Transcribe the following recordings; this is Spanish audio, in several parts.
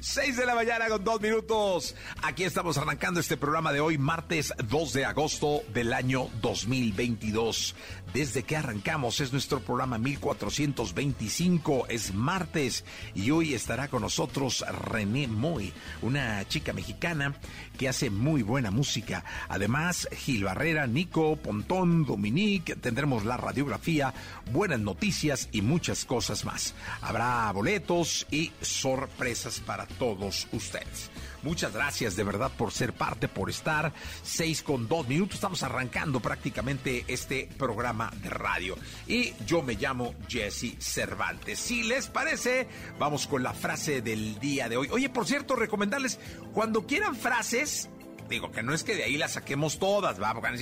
6 de la mañana con dos minutos. Aquí estamos arrancando este programa de hoy, martes 2 de agosto del año 2022. Desde que arrancamos es nuestro programa 1425, es martes y hoy estará con nosotros René Moy, una chica mexicana que hace muy buena música. Además, Gil Barrera, Nico, Pontón, Dominique, tendremos la radiografía, buenas noticias y muchas cosas más. Habrá boletos y sorpresas para todos ustedes. Muchas gracias de verdad por ser parte, por estar. Seis con dos minutos. Estamos arrancando prácticamente este programa de radio. Y yo me llamo Jesse Cervantes. Si les parece, vamos con la frase del día de hoy. Oye, por cierto, recomendarles, cuando quieran frases, digo que no es que de ahí las saquemos todas, va, porque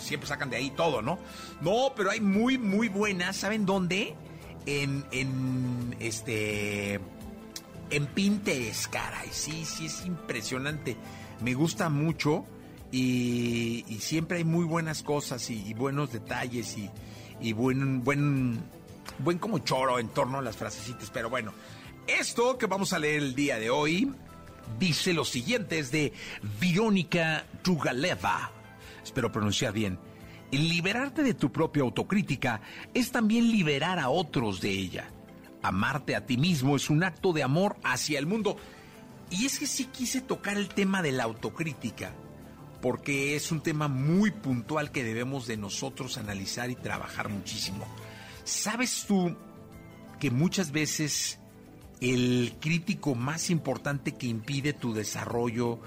siempre sacan de ahí todo, ¿no? No, pero hay muy, muy buenas. ¿Saben dónde? En, en este en Pinterest, caray. Sí, sí, es impresionante. Me gusta mucho y, siempre hay muy buenas cosas y, buenos detalles y, buen, buen, buen como choro en torno a las frasecitas. Pero bueno, esto que vamos a leer el día de hoy dice lo siguiente, es de Verónica Tugaleva. Espero pronunciar bien. Liberarte de tu propia autocrítica es también liberar a otros de ella. Amarte a ti mismo es un acto de amor hacia el mundo. Y es que sí quise tocar el tema de la autocrítica, porque es un tema muy puntual que debemos de nosotros analizar y trabajar muchísimo. ¿Sabes tú que muchas veces el crítico más importante que impide tu desarrollo,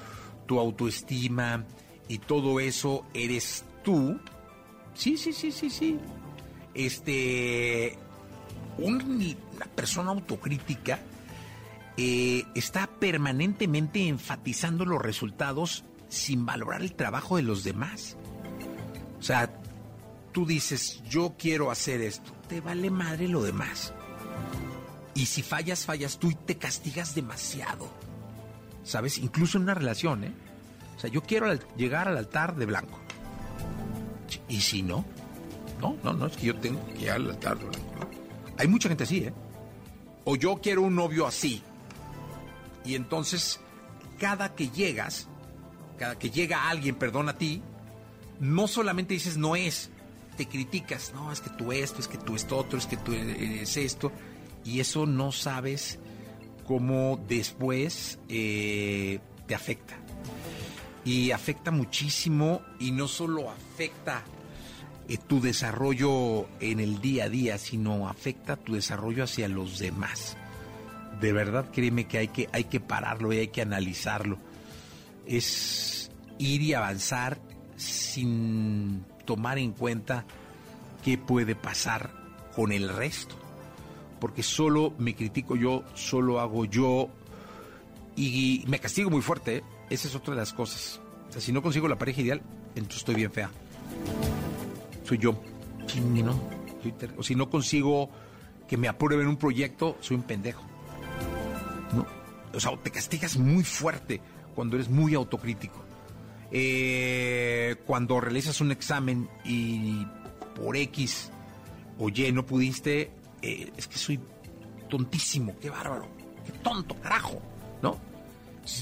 tu autoestima y todo eso eres tú? Sí, sí, sí, sí, sí. Este, una persona autocrítica eh, está permanentemente enfatizando los resultados sin valorar el trabajo de los demás. O sea, tú dices, yo quiero hacer esto, te vale madre lo demás. Y si fallas, fallas tú y te castigas demasiado. ¿Sabes? Incluso en una relación, ¿eh? O sea, yo quiero llegar al altar de blanco. ¿Y si no? No, no, no, es que yo tengo que llegar al altar de blanco. Hay mucha gente así, ¿eh? O yo quiero un novio así. Y entonces, cada que llegas, cada que llega alguien, perdón a ti, no solamente dices no es, te criticas, no, es que tú esto, es que tú esto otro, es que tú eres esto, y eso no sabes cómo después eh, te afecta. Y afecta muchísimo y no solo afecta eh, tu desarrollo en el día a día, sino afecta tu desarrollo hacia los demás. De verdad, créeme que hay que, hay que pararlo y hay que analizarlo. Es ir y avanzar sin tomar en cuenta qué puede pasar con el resto. Porque solo me critico yo, solo hago yo y me castigo muy fuerte. ¿eh? Esa es otra de las cosas. O sea, si no consigo la pareja ideal, entonces estoy bien fea soy yo. ¿no? O si no consigo que me aprueben un proyecto, soy un pendejo. ¿No? O sea, te castigas muy fuerte cuando eres muy autocrítico. Eh, cuando realizas un examen y por X o Y no pudiste, eh, es que soy tontísimo, qué bárbaro, qué tonto, carajo, ¿no?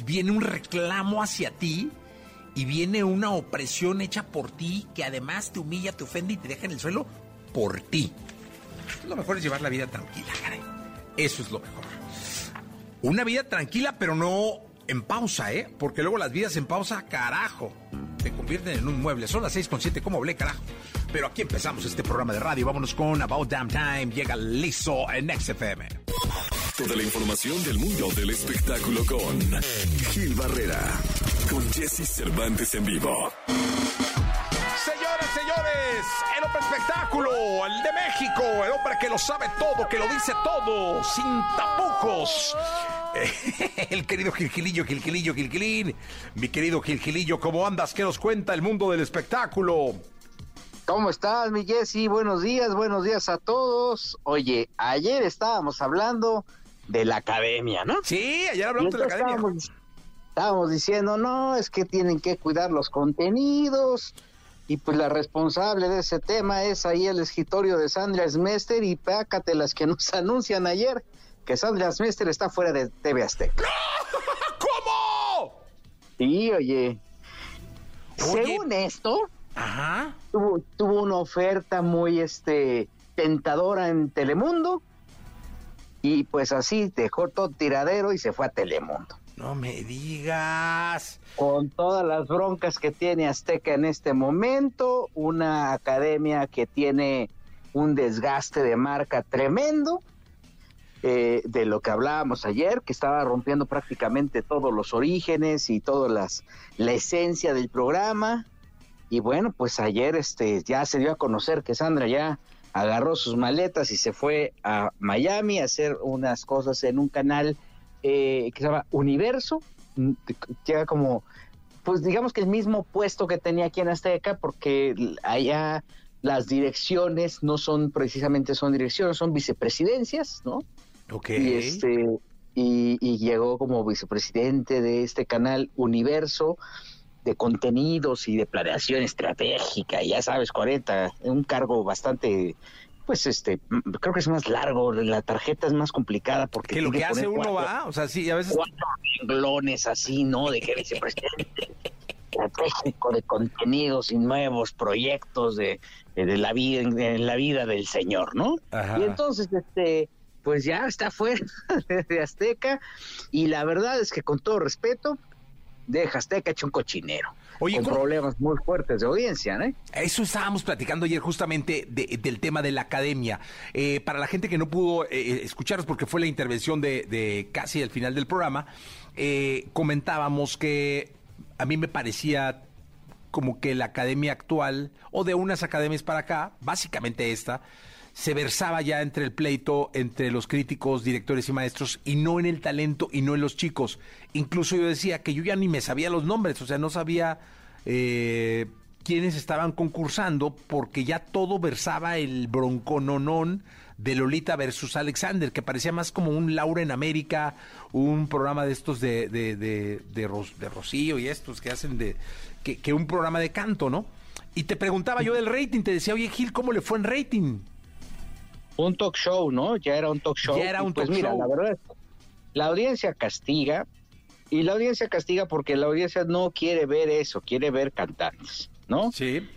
viene un reclamo hacia ti y viene una opresión hecha por ti que además te humilla, te ofende y te deja en el suelo por ti. Lo mejor es llevar la vida tranquila, caray. Eso es lo mejor. Una vida tranquila, pero no en pausa, ¿eh? Porque luego las vidas en pausa, carajo, se convierten en un mueble. Son las 6 con 7, ¿cómo hablé, carajo? Pero aquí empezamos este programa de radio. Vámonos con About Damn Time. Llega liso en XFM. Toda la información del mundo del espectáculo con Gil Barrera, con Jesse Cervantes en vivo. Señoras, señores, el hombre espectáculo, el de México, el hombre que lo sabe todo, que lo dice todo, sin tapujos. El querido Gilgilillo, Gilgilillo, Gilgilín. Mi querido Gilgilillo, ¿cómo andas? ¿Qué nos cuenta el mundo del espectáculo? ¿Cómo estás, mi Jessy? Buenos días, buenos días a todos. Oye, ayer estábamos hablando de la academia, ¿no? Sí, ayer hablamos de la academia. Estábamos, estábamos diciendo, no, es que tienen que cuidar los contenidos. Y pues la responsable de ese tema es ahí el escritorio de Sandra Smester y pácate las que nos anuncian ayer que Sandra Smester está fuera de TV Azteca. ¿Cómo? Sí, oye. Oye. Según esto, Ajá. tuvo, tuvo una oferta muy este tentadora en Telemundo y pues así dejó todo tiradero y se fue a Telemundo. No me digas. Con todas las broncas que tiene Azteca en este momento, una academia que tiene un desgaste de marca tremendo, eh, de lo que hablábamos ayer, que estaba rompiendo prácticamente todos los orígenes y toda las, la esencia del programa. Y bueno, pues ayer este, ya se dio a conocer que Sandra ya agarró sus maletas y se fue a Miami a hacer unas cosas en un canal eh, que se llama Universo. Mm, Llega como, pues digamos que el mismo puesto que tenía aquí en Azteca, porque allá las direcciones no son precisamente son direcciones, son vicepresidencias, ¿no? Ok. Y este y, y llegó como vicepresidente de este canal Universo de contenidos y de planeación estratégica, ya sabes, 40, un cargo bastante pues este, mm, creo que es más largo, la tarjeta es más complicada porque Que lo que hace uno cuatro- va, o sea, sí, a veces. cuatro renglones así, ¿no? De que vicepresidente estratégico de contenidos y nuevos proyectos de, de, de la vida en la vida del señor, ¿no? Ajá. Y entonces, este, pues ya está fuera de Azteca y la verdad es que con todo respeto deja Azteca hecho un cochinero. Oye, con ¿cómo- problemas muy fuertes de audiencia, ¿no? Eso estábamos platicando ayer justamente de- del tema de la academia. Eh, para la gente que no pudo eh, escucharos porque fue la intervención de, de casi al final del programa, eh, comentábamos que a mí me parecía como que la academia actual, o de unas academias para acá, básicamente esta, se versaba ya entre el pleito entre los críticos, directores y maestros, y no en el talento y no en los chicos. Incluso yo decía que yo ya ni me sabía los nombres, o sea, no sabía eh, quiénes estaban concursando, porque ya todo versaba el broncononón de Lolita versus Alexander, que parecía más como un Laura en América, un programa de estos de, de, de, de, Rocío y estos que hacen de, que, que un programa de canto, ¿no? Y te preguntaba yo del rating, te decía, oye Gil, ¿cómo le fue en rating? Un talk show, ¿no? Ya era un talk show. Ya era un pues talk mira, show. la verdad, la audiencia castiga y la audiencia castiga porque la audiencia no quiere ver eso, quiere ver cantantes, ¿no? Sí.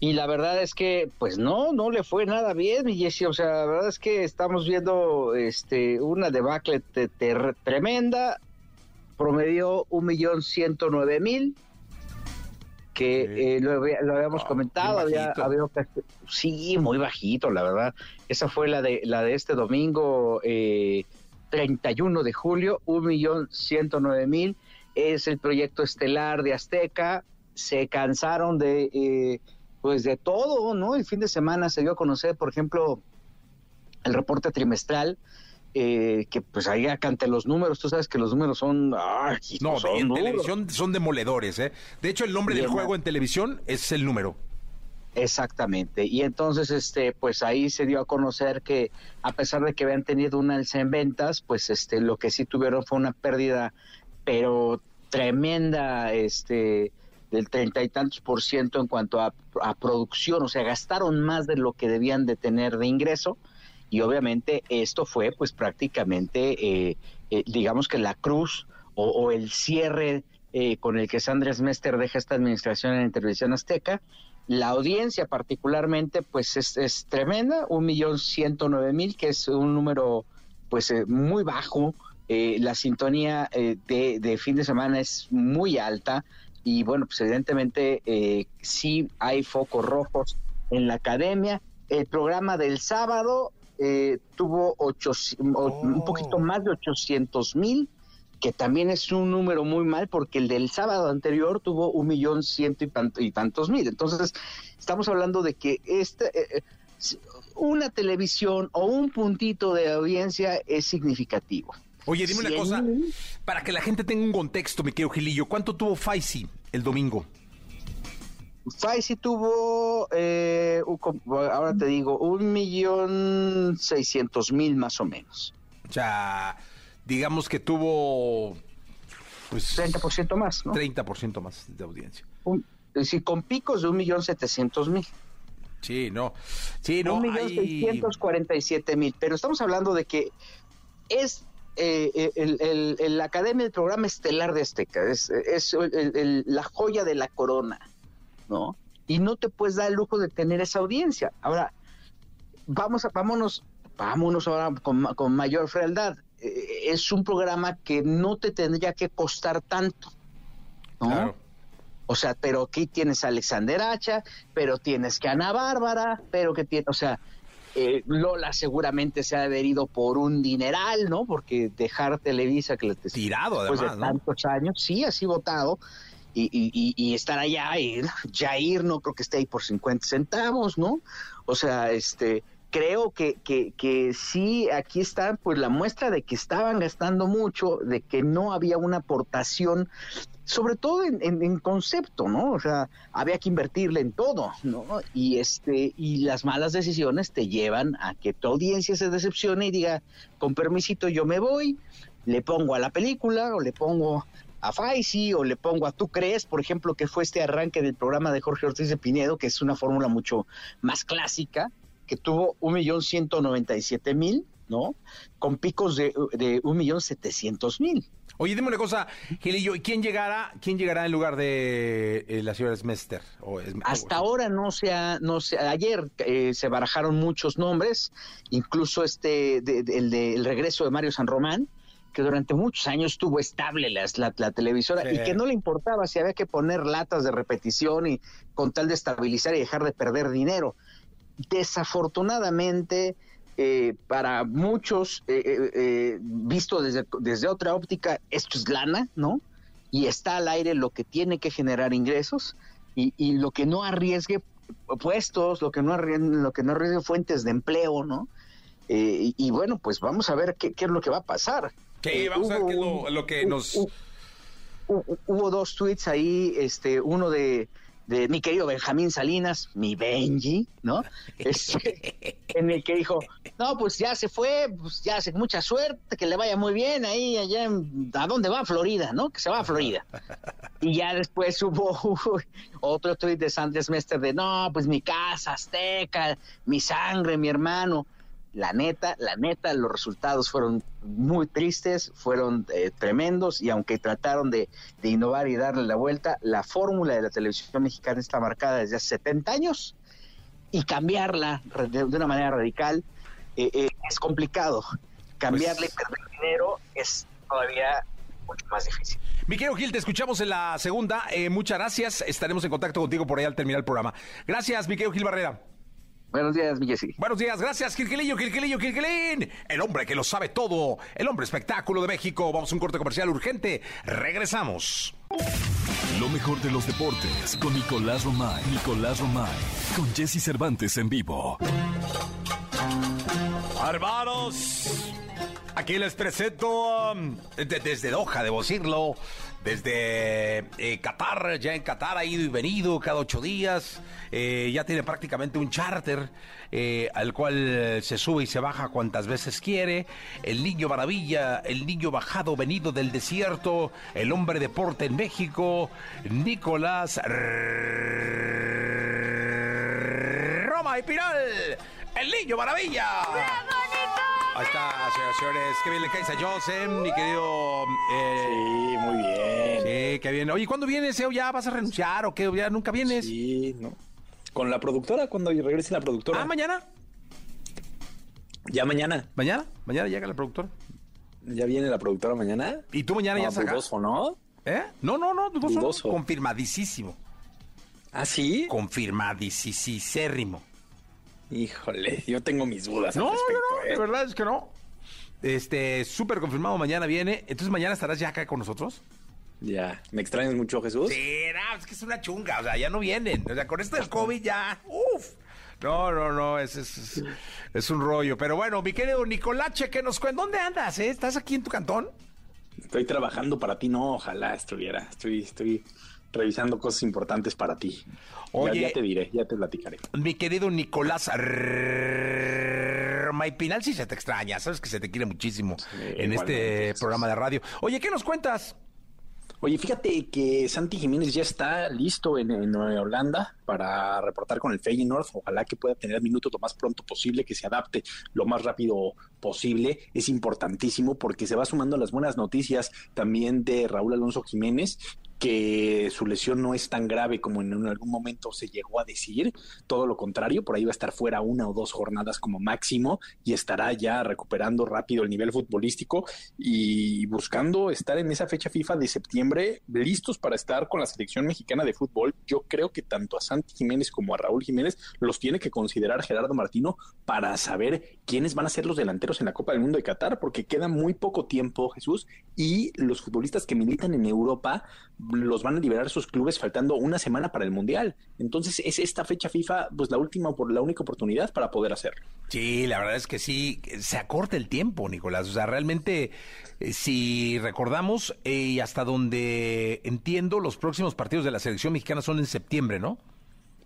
Y la verdad es que, pues no, no le fue nada bien, mi Jessy. O sea, la verdad es que estamos viendo este, una debacle tremenda. Promedió un millón ciento nueve mil, que eh, lo, lo habíamos Ah, comentado. Había, había sí, muy bajito, la verdad. Esa fue la de, la de este domingo, eh, 31 de julio, un millón ciento nueve mil. Es el proyecto estelar de Azteca. Se cansaron de, eh, pues de todo, ¿no? El fin de semana se dio a conocer, por ejemplo, el reporte trimestral, eh, que pues ahí acá ante los números, tú sabes que los números son, ay, No, son en duros. televisión son demoledores, ¿eh? De hecho, el nombre del juego en televisión es el número. Exactamente. Y entonces, este, pues ahí se dio a conocer que a pesar de que habían tenido una alza en ventas, pues este, lo que sí tuvieron fue una pérdida, pero tremenda, este, del treinta y tantos por ciento en cuanto a, a producción, o sea, gastaron más de lo que debían de tener de ingreso. Y obviamente esto fue pues prácticamente, eh, eh, digamos que la cruz o, el cierre eh, con el que Sandra Mester deja esta administración en Televisión Azteca. La audiencia particularmente pues es, tremenda, un millón ciento nueve mil, que es un número pues eh, muy bajo eh, la sintonía de, de, fin de semana es muy alta y bueno, pues evidentemente eh, sí hay focos rojos en la academia. El programa del sábado eh, tuvo ocho, un poquito más de 800 mil, que también es un número muy mal porque el del sábado anterior tuvo un millón ciento y, tantos mil. Entonces, estamos hablando de que este, eh, una televisión o un puntito de audiencia es significativo. Oye, dime una cosa, para que la gente tenga un contexto, mi querido Gilillo, ¿cuánto tuvo Faisy el domingo? Faisy tuvo, eh, ahora te digo, un millón seiscientos mil más o menos. O sea, digamos que tuvo... Pues, 30% más, ¿no? 30% más de audiencia. es decir, con picos de un millón setecientos mil. Sí, no. Sí, no. Un millón seiscientos cuarenta y siete mil. Pero estamos hablando de que es eh, eh, el, el, la Academia del Programa Estelar de Azteca, es, es la joya de la corona, ¿no? Y no te puedes dar el lujo de tener esa audiencia. Ahora, vamos a, vámonos, vámonos ahora con, con mayor frialdad. Eh, es un programa que no te tendría que costar tanto, ¿no? O sea, pero aquí tienes a Alexander Hacha, pero tienes que Ana Bárbara, pero que tiene, o sea, eh, Lola seguramente se ha adherido por un dineral, ¿no? Porque dejar Televisa que le tirado además, de tantos años, sí, así votado. Y, y, y, estar allá, Jair no creo que esté ahí por 50 centavos, ¿no? O sea, este, creo que, que, que sí, aquí está pues la muestra de que estaban gastando mucho, de que no había una aportación sobre todo en, concepto, ¿no? O sea, había que invertirle en todo, ¿no? Y este, y las malas decisiones te llevan a que tu audiencia se decepcione y diga, con permisito yo me voy, le pongo a la película, o le pongo a Faisy, o le pongo a Tú crees, por ejemplo, que fue este arranque del programa de Jorge Ortiz de Pinedo, que es una fórmula mucho más clásica, que tuvo un millón ciento noventa y siete mil, ¿no? Con picos de, de un millón setecientos mil. Oye, dime una cosa, Gilillo, ¿quién llegará, quién llegará en lugar de eh, la señora Smester? Hasta ahora no se ha, no se, ayer eh, se barajaron muchos nombres, incluso este, el de el regreso de Mario San Román, que durante muchos años estuvo estable la, la, televisora y que no le importaba si había que poner latas de repetición y con tal de estabilizar y dejar de perder dinero. Desafortunadamente, eh, para muchos, eh, eh, visto desde, desde otra óptica, esto es lana, ¿no? Y está al aire lo que tiene que generar ingresos y, y lo que no arriesgue puestos, lo que no arriesgue, lo que no arriesgue fuentes de empleo, ¿no? Y, bueno, pues vamos a ver qué, qué, es lo que va a pasar. Sí, vamos a ver qué es lo, que nos... Hubo, dos tweets ahí, este, uno de de mi querido Benjamín Salinas, mi Benji, ¿no? Este, en el que dijo, no, pues ya se fue, pues ya hace mucha suerte, que le vaya muy bien ahí, allá, ¿a dónde va? Florida, ¿no? Que se va a Florida. Y ya después hubo otro tweet de Sanders Mester de, no, pues mi casa azteca, mi sangre, mi hermano la neta, la neta, los resultados fueron muy tristes, fueron eh, tremendos y aunque trataron de, innovar y darle la vuelta, la fórmula de la televisión mexicana está marcada desde hace 70 años y cambiarla de, una manera radical eh, eh, es complicado. Cambiarle pues y perder dinero es todavía mucho más difícil. Miquel Gil, te escuchamos en la segunda. muchas gracias. Estaremos en contacto contigo por ahí al terminar el programa. Gracias, Miquel Gil Barrera. Buenos días, Miguel. Buenos días, gracias, Kirquilillo, Kirquilillo, Kirquilín. El hombre que lo sabe todo, el hombre espectáculo de México. Vamos a un corte comercial urgente. Regresamos. Lo mejor de los deportes con Nicolás Romay. Nicolás Romay. Con Jesse Cervantes en vivo. Hermanos, aquí les presento um, desde Doha, debo decirlo desde eh, Qatar, ya en Qatar ha ido y venido cada ocho días, eh, ya tiene prácticamente un charter eh, al cual se sube y se baja cuantas veces quiere, el niño maravilla, el niño bajado venido del desierto, el hombre deporte en México, Nicolás Roma y Piral, el niño maravilla. Ahí está, señoras y señores. Qué bien le caes a Joseph, mi querido. Eh, sí, muy bien. Sí, qué bien. Oye, ¿cuándo vienes? Eh? ¿Ya vas a renunciar o qué? ¿Ya nunca vienes? Sí, no. Con la productora, cuando regrese la productora. Ah, mañana. Ya mañana. ¿Mañana? ¿Mañana llega la productora? ¿Ya viene la productora mañana? ¿Y tú mañana no, ya sacas? dudoso, ¿no? ¿Eh? No, no, no, dudoso. Dudoso. Confirmadísimo. ¿Ah, sí? Confirmadísimo. Híjole, yo tengo mis dudas No, al respecto, no, no, ¿eh? de verdad es que no. Este, súper confirmado, mañana viene. Entonces, ¿mañana estarás ya acá con nosotros? Ya. ¿Me extrañas mucho, Jesús? Sí, no, es que es una chunga, o sea, ya no vienen. O sea, con esto del COVID ya, uff. No, no, no, es, es, es, un rollo. Pero bueno, mi querido Nicolache, ¿qué nos cuentas? ¿Dónde andas, eh? ¿Estás aquí en tu cantón? Estoy trabajando para ti, no, ojalá estuviera. Estoy, estoy revisando cosas importantes para ti. Oye. ya, te diré, ya te platicaré. Mi querido Nicolás Maipinal, sí se te extraña, sabes que se te quiere muchísimo en este programa de radio. Oye, ¿qué nos cuentas? Oye, fíjate que Santi Jiménez ya está listo en, en Nueva Holanda para reportar con el Feyenoord. Ojalá que pueda tener minutos lo más pronto posible, que se adapte lo más rápido posible. Es importantísimo porque se va sumando las buenas noticias también de Raúl Alonso Jiménez que su lesión no es tan grave como en algún momento se llegó a decir, todo lo contrario, por ahí va a estar fuera una o dos jornadas como máximo y estará ya recuperando rápido el nivel futbolístico y buscando estar en esa fecha FIFA de septiembre listos para estar con la selección mexicana de fútbol. Yo creo que tanto a Santi Jiménez como a Raúl Jiménez los tiene que considerar Gerardo Martino para saber quiénes van a ser los delanteros en la Copa del Mundo de Qatar, porque queda muy poco tiempo, Jesús, y los futbolistas que militan en Europa los van a liberar sus clubes faltando una semana para el Mundial. Entonces es esta fecha FIFA pues la última por la única oportunidad para poder hacerlo. Sí, la verdad es que sí, se acorta el tiempo, Nicolás. O sea, realmente, eh, si recordamos, eh, y hasta donde entiendo, los próximos partidos de la selección mexicana son en septiembre, ¿no?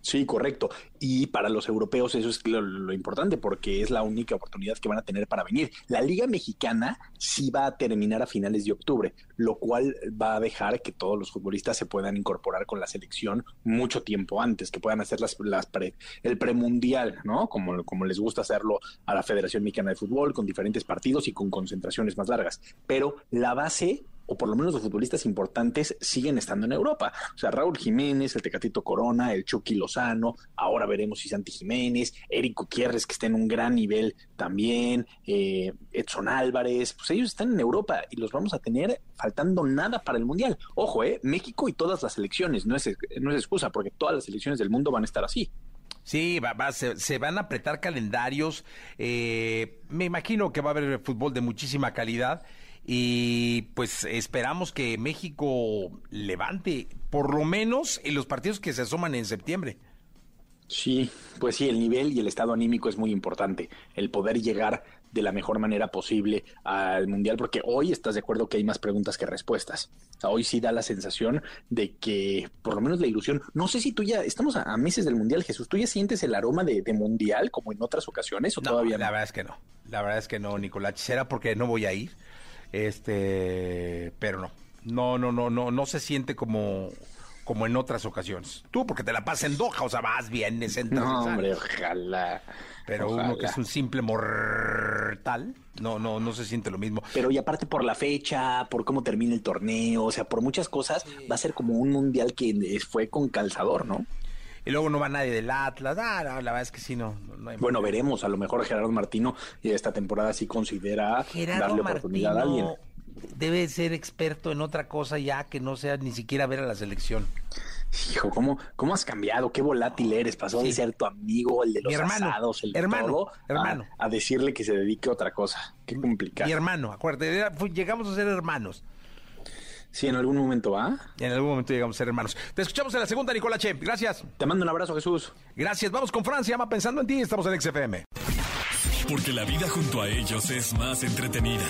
Sí, correcto. Y para los europeos eso es lo, importante porque es la única oportunidad que van a tener para venir. La Liga Mexicana sí va a terminar a finales de octubre, lo cual va a dejar que todos los futbolistas se puedan incorporar con la selección mucho tiempo antes, que puedan hacer las, las pre, el premundial, ¿no? Como, como les gusta hacerlo a la Federación Mexicana de Fútbol, con diferentes partidos y con concentraciones más largas. Pero la base o por lo menos los futbolistas importantes siguen estando en Europa. O sea, Raúl Jiménez, el Tecatito Corona, el Chucky Lozano, ahora veremos si Santi Jiménez, Eric Gutiérrez, que está en un gran nivel también, eh, Edson Álvarez, pues ellos están en Europa y los vamos a tener faltando nada para el Mundial. Ojo, eh, México y todas las selecciones, no es, no es excusa, porque todas las selecciones del mundo van a estar así. Sí, va, va, se, se, van a apretar calendarios. Eh, me imagino que va a haber fútbol de muchísima calidad y pues esperamos que México levante por lo menos en los partidos que se asoman en septiembre. Sí, pues sí, el nivel y el estado anímico es muy importante, el poder llegar de la mejor manera posible al Mundial, porque hoy estás de acuerdo que hay más preguntas que respuestas. O sea, hoy sí da la sensación de que, por lo menos la ilusión, no sé si tú ya, estamos a, a meses del Mundial, Jesús, ¿tú ya sientes el aroma de, de Mundial como en otras ocasiones o no, todavía no? La verdad es que no, la verdad es que no, Nicolás, será porque no voy a ir, este, pero no, no, no, no, no, no se siente como como en otras ocasiones. Tú, porque te la pasas en Doha, o sea, vas, vienes, entras. No, hombre, ojalá. Pero ojalá. uno que es un simple mortal, no, no, no se siente lo mismo. Pero y aparte por la fecha, por cómo termina el torneo, o sea, por muchas cosas, sí. va a ser como un mundial que fue con calzador, ¿no? Y luego no va nadie del Atlas. Ah, no, la verdad es que sí, no. no hay bueno, manera. veremos. A lo mejor Gerardo Martino esta temporada sí considera Gerardo darle Martino oportunidad a alguien. Debe ser experto en otra cosa ya que no sea ni siquiera ver a la selección. Hijo, ¿cómo, cómo has cambiado? Qué volátil eres. Pasó sí. de ser tu amigo, el de los hermano, asados, el hermano, todo, hermano. A, a, decirle que se dedique a otra cosa. Qué complicado. Mi hermano, acuérdate, llegamos a ser hermanos. Sí, en algún momento va. En algún momento llegamos a ser hermanos. Te escuchamos en la segunda, Nicolache. Gracias. Te mando un abrazo, Jesús. Gracias. Vamos con Francia. Ama pensando en ti. Estamos en XFM. Porque la vida junto a ellos es más entretenida.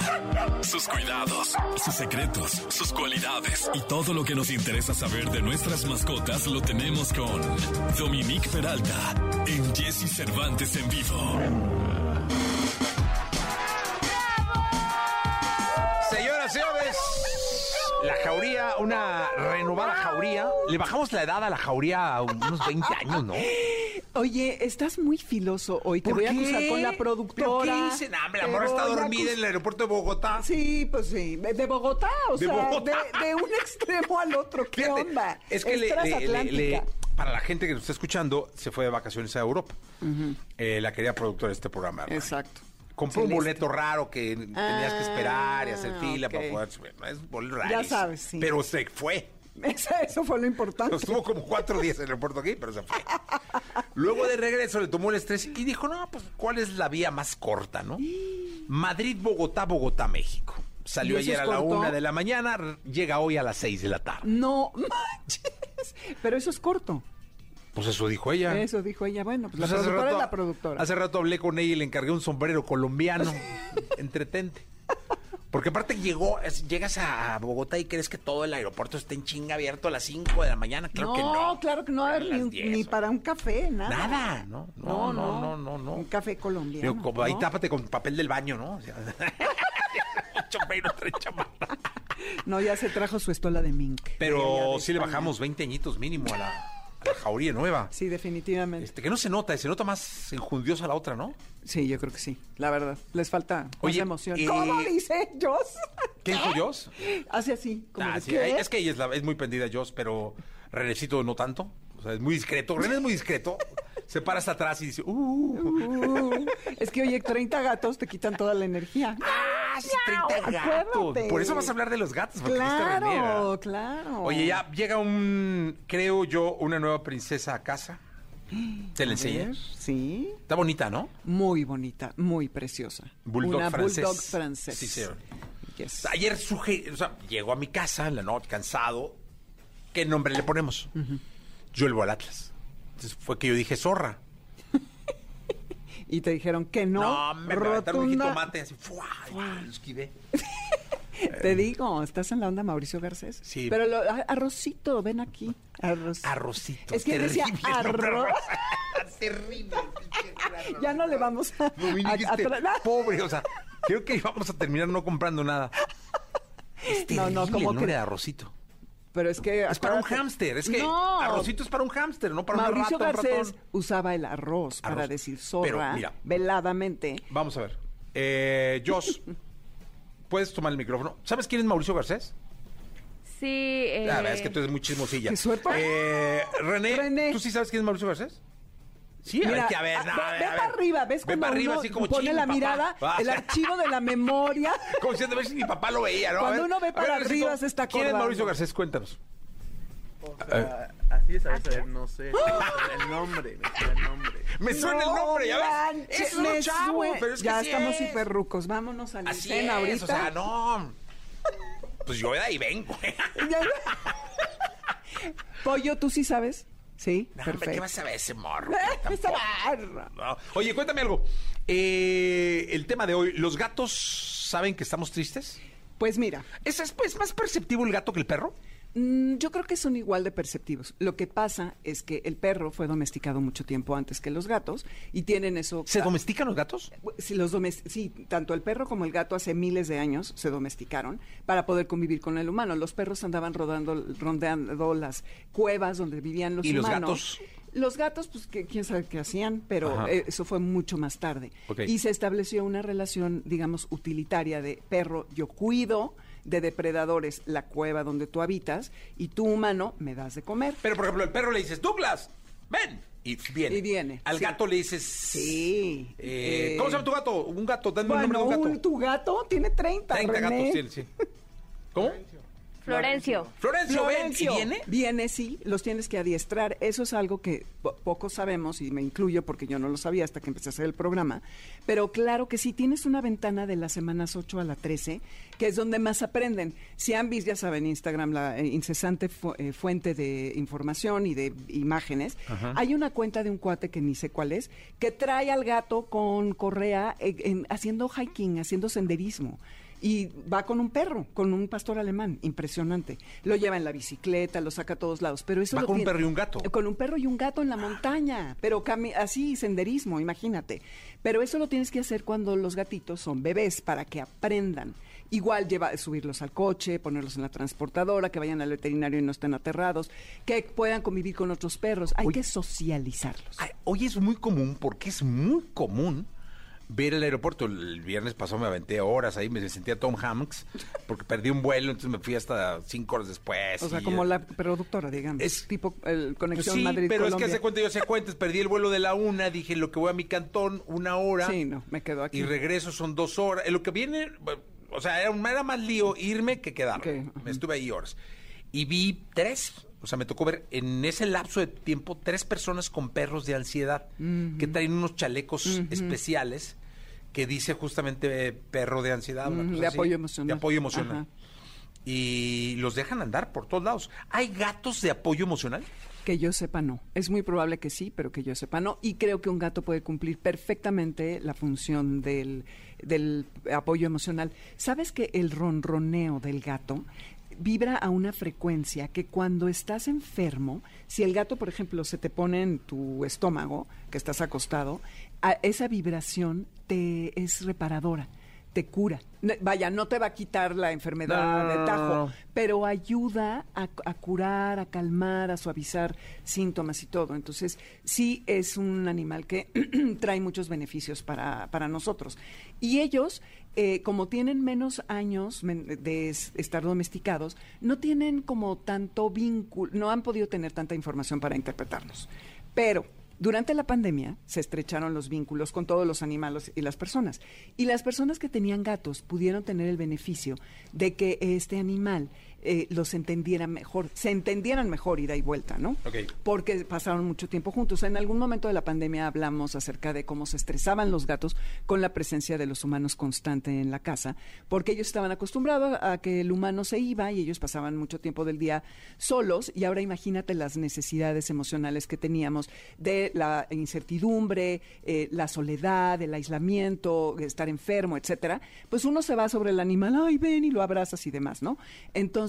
Sus cuidados, sus secretos, sus cualidades y todo lo que nos interesa saber de nuestras mascotas lo tenemos con Dominique Peralta en Jesse Cervantes en vivo. Señoras, señores, la jauría, una renovada jauría. Le bajamos la edad a la jauría a unos 20 años, ¿no? Oye, estás muy filoso hoy. Te voy a acusar con la productora. ¿Pero qué dicen? Ah, la amor está dormida en el aeropuerto de Bogotá. Sí, pues sí. ¿De Bogotá? O de sea, Bogotá. De, de, un extremo al otro. ¿Qué Fíjate, onda? Es que le, le, le, para la gente que nos está escuchando, se fue de vacaciones a Europa. Eh, la querida productora de este programa. Exacto. Compró un boleto raro que tenías que esperar y hacer Ah, fila para poder subir. Es un boleto Ya rarísimo. sabes, sí. Pero se fue. Eso, fue lo importante. Estuvo como cuatro días en el aeropuerto aquí, pero se fue. Luego de regreso le tomó el estrés y dijo, no, pues, ¿cuál es la vía más corta, no? Madrid, Bogotá, Bogotá, México. Salió ¿Y eso ayer a la corto? una de la mañana, llega hoy a las seis de la tarde. No manches. Pero eso es corto. Pues eso dijo ella. Eso dijo ella. Bueno, pues la Pues hace productora rato- es la productora. Hace rato hablé con ella y le encargué un sombrero colombiano. Entretente. Porque aparte llegó, es- llegas a Bogotá y crees que todo el aeropuerto está en chinga abierto a las 5 de la mañana. Claro no, que no. claro que no va a haber ni, las un- 10, ni o- para un café, nada. Nada, no, no, no, no, no, no. Un café colombiano. Digo, como ahí tápate con papel del baño, ¿no? O sea. No, ya se trajo su estola de mink. Pero sí le bajamos 20 añitos mínimo la, a la jauría nueva. Sí, definitivamente. Este, que no se nota, se nota más enjundiosa la otra, ¿no? Sí, yo creo que sí. La verdad. Les falta más emoción. eh, ¿Cómo dice Joss? ¿Qué dijo Joss? Hace así. Como Ah, de, sí, ¿qué? es que ella es, la- es muy pendida, Joss, pero Renecito no tanto. O sea, es muy discreto. René es muy discreto. Se para hasta atrás y dice, uh, Uh, es que, oye, 30 gatos te quitan toda la energía. ah, sí, 30 gatos. Acuérdate. Por eso vas a hablar de los gatos, porque Claro, claro. Oye, ya llega un, creo yo, una nueva princesa a casa. Te la enseñé. Sí. Está bonita, ¿no? Muy bonita, muy preciosa. Bulldog Una francés. bulldog francés. Sí, señor. Yes. Ayer suje, o sea, llegó a mi casa en la noche, cansado. ¿Qué nombre le ponemos? Yo el al Atlas. Entonces fue que yo dije zorra. Y te dijeron que no. No, me aventaron un rotunda. jitomate así. ¡fua! y lo esquivé. Te digo, estás en la onda Mauricio Garcés. Sí. Pero lo- arrocito, ven aquí. Arroz. Arrocito. Es que decía terrible nombre, arroz. terrible. Ya no le vamos a. No, a- a pobre, o sea, creo que vamos a terminar no comprando nada. Es No, no, terrible ¿cómo el nombre cre- de arrocito. Pero es que. Es para un hámster, es que No. arrocito es para un hámster, no para Mauricio un rato, un Garcés ratón. usaba el arroz, para decir Pero, zorra mira. veladamente. Vamos a ver. Eh, Jos, ¿puedes tomar el micrófono? ¿Sabes quién es Mauricio Garcés? Sí, eh, Ah, es que tú eres muy chismosilla. ¡Qué suerte! Eh, René, René. ¿tú sí sabes quién es Mauricio Garcés? Sí, a Mira, ver, que a ver, ah, ve, a ver, ve a para arriba, ¿ves Ve cuando arriba uno así como pone chin, la papá. mirada, Ah, el archivo de la memoria? Como diciendo, a ver si mi papá lo veía, ¿no? A Cuando ver, uno ve a para arriba se está ¿Quién es. Mauricio Garcés? Cuéntanos. Ah, así de saber, saber, no sé. me suena El nombre, me suena el nombre. Me suena el nombre, ya ves. Es un me chavo, pero es que Ya sí estamos es. hiperrucos, vámonos a la Así escena es, ahorita. o sea, no. Pues yo de ahí vengo. Ya- Pollo, ¿tú sí sabes? Sí, No, hombre, perfecto. ¿Qué vas a ver ese morro? Esa Tampoco. barra. No. Oye, cuéntame algo. Eh, el tema de hoy, ¿los gatos saben que estamos tristes? Pues mira, ¿Es, es, es más perceptivo el gato que el perro? Mm, Yo creo que son igual de perceptivos. Lo que pasa es que el perro fue domesticado mucho tiempo antes que los gatos y tienen eso. ¿Se domestican los gatos? Sí, los domes- sí, tanto el perro como el gato hace miles de años se domesticaron para poder convivir con el humano. Los perros andaban rodando, rondeando las cuevas donde vivían los ¿Y los humanos. gatos? Los gatos, pues que, quién sabe qué hacían, pero eh, eso fue mucho más tarde. Y se estableció una relación, digamos, utilitaria de perro, yo cuido de depredadores la cueva donde tú habitas y tú humano me das de comer. Pero, por ejemplo, al perro le dices, Douglas, ven. Y viene. Y viene, Al sí. gato le dices... Sí. eh, Eh, ¿Cómo se llama tu gato? Un gato, dame el nombre Bueno, de un gato. un- tu gato tiene 30, 30 René. gatos tiene, sí. ¿Cómo? Florencio. Florencio, ven. ¿Y Florencio, viene? Viene, sí, los tienes que adiestrar. Eso es algo que po- pocos sabemos, y me incluyo porque yo no lo sabía hasta que empecé a hacer el programa. Pero claro que sí, tienes una ventana de las semanas 8 a la 13, que es donde más aprenden. Si han visto, ya saben, Instagram, la eh, incesante fu- eh, fuente de información y de imágenes, hay una cuenta de un cuate que ni sé cuál es, que trae al gato con correa eh, en- haciendo hiking, haciendo senderismo. Y va con un perro, con un pastor alemán, impresionante. Lo lleva en la bicicleta, lo saca a todos lados, pero eso Va lo con un perro y un gato. Con un perro y un gato en la montaña, pero así senderismo, imagínate. Pero eso lo tienes que hacer cuando los gatitos son bebés para que aprendan. Igual lleva subirlos al coche, ponerlos en la transportadora, que vayan al veterinario y no estén aterrados, que puedan convivir con otros perros. Hay que socializarlos. Hoy es muy común, porque es muy común, ver el aeropuerto. El viernes pasado me aventé horas ahí, me sentía Tom Hanks, porque perdí un vuelo, entonces me fui hasta cinco horas después. O sea, y, como la productora, digamos. Es- tipo el pues Conexión sí, Madrid pero es que hace cuenta, yo sé cuentas, perdí el vuelo de la una, dije lo que voy a mi cantón, una hora. Sí, no, me quedo aquí. Y regreso son dos horas. En lo que viene, o sea, era, era más lío irme que quedarme. Ok, ujú. Me estuve ahí horas. Y vi tres, o sea, me tocó ver en ese lapso de tiempo tres personas con perros de ansiedad que traen unos chalecos especiales que dice justamente eh, perro de ansiedad. de así, apoyo emocional. De apoyo emocional. Ajá. Y los dejan andar por todos lados. ¿Hay gatos de apoyo emocional? Que yo sepa no. Es muy probable que sí, pero que yo sepa no. Y creo que un gato puede cumplir perfectamente la función del, del apoyo emocional. ¿Sabes que el ronroneo del gato vibra a una frecuencia que cuando estás enfermo, si el gato, por ejemplo, se te pone en tu estómago, que estás acostado, a- esa vibración te es reparadora, te cura. No- Vaya, no te va a quitar la enfermedad No, de tajo, no. pero ayuda a, a curar, a calmar, a suavizar síntomas y todo. Entonces, sí es un animal que trae muchos beneficios para, para nosotros. Y ellos, eh, como tienen menos años de es- estar domesticados, no tienen como tanto vínculo, no han podido tener tanta información para interpretarlos. Pero durante la pandemia se estrecharon los vínculos con todos los animales y las personas. Y las personas que tenían gatos pudieron tener el beneficio de que este animal eh, los entendiera mejor, se entendieran mejor ida y vuelta, ¿no? Ok. Porque pasaron mucho tiempo juntos. En algún momento de la pandemia hablamos acerca de cómo se estresaban los gatos con la presencia de los humanos constante en la casa, porque ellos estaban acostumbrados a que el humano se iba y ellos pasaban mucho tiempo del día solos y ahora imagínate las necesidades emocionales que teníamos de la incertidumbre, eh, la soledad, el aislamiento, estar enfermo, etcétera. Pues uno se va sobre el animal, ay, ven y lo abrazas y demás, ¿no? Entonces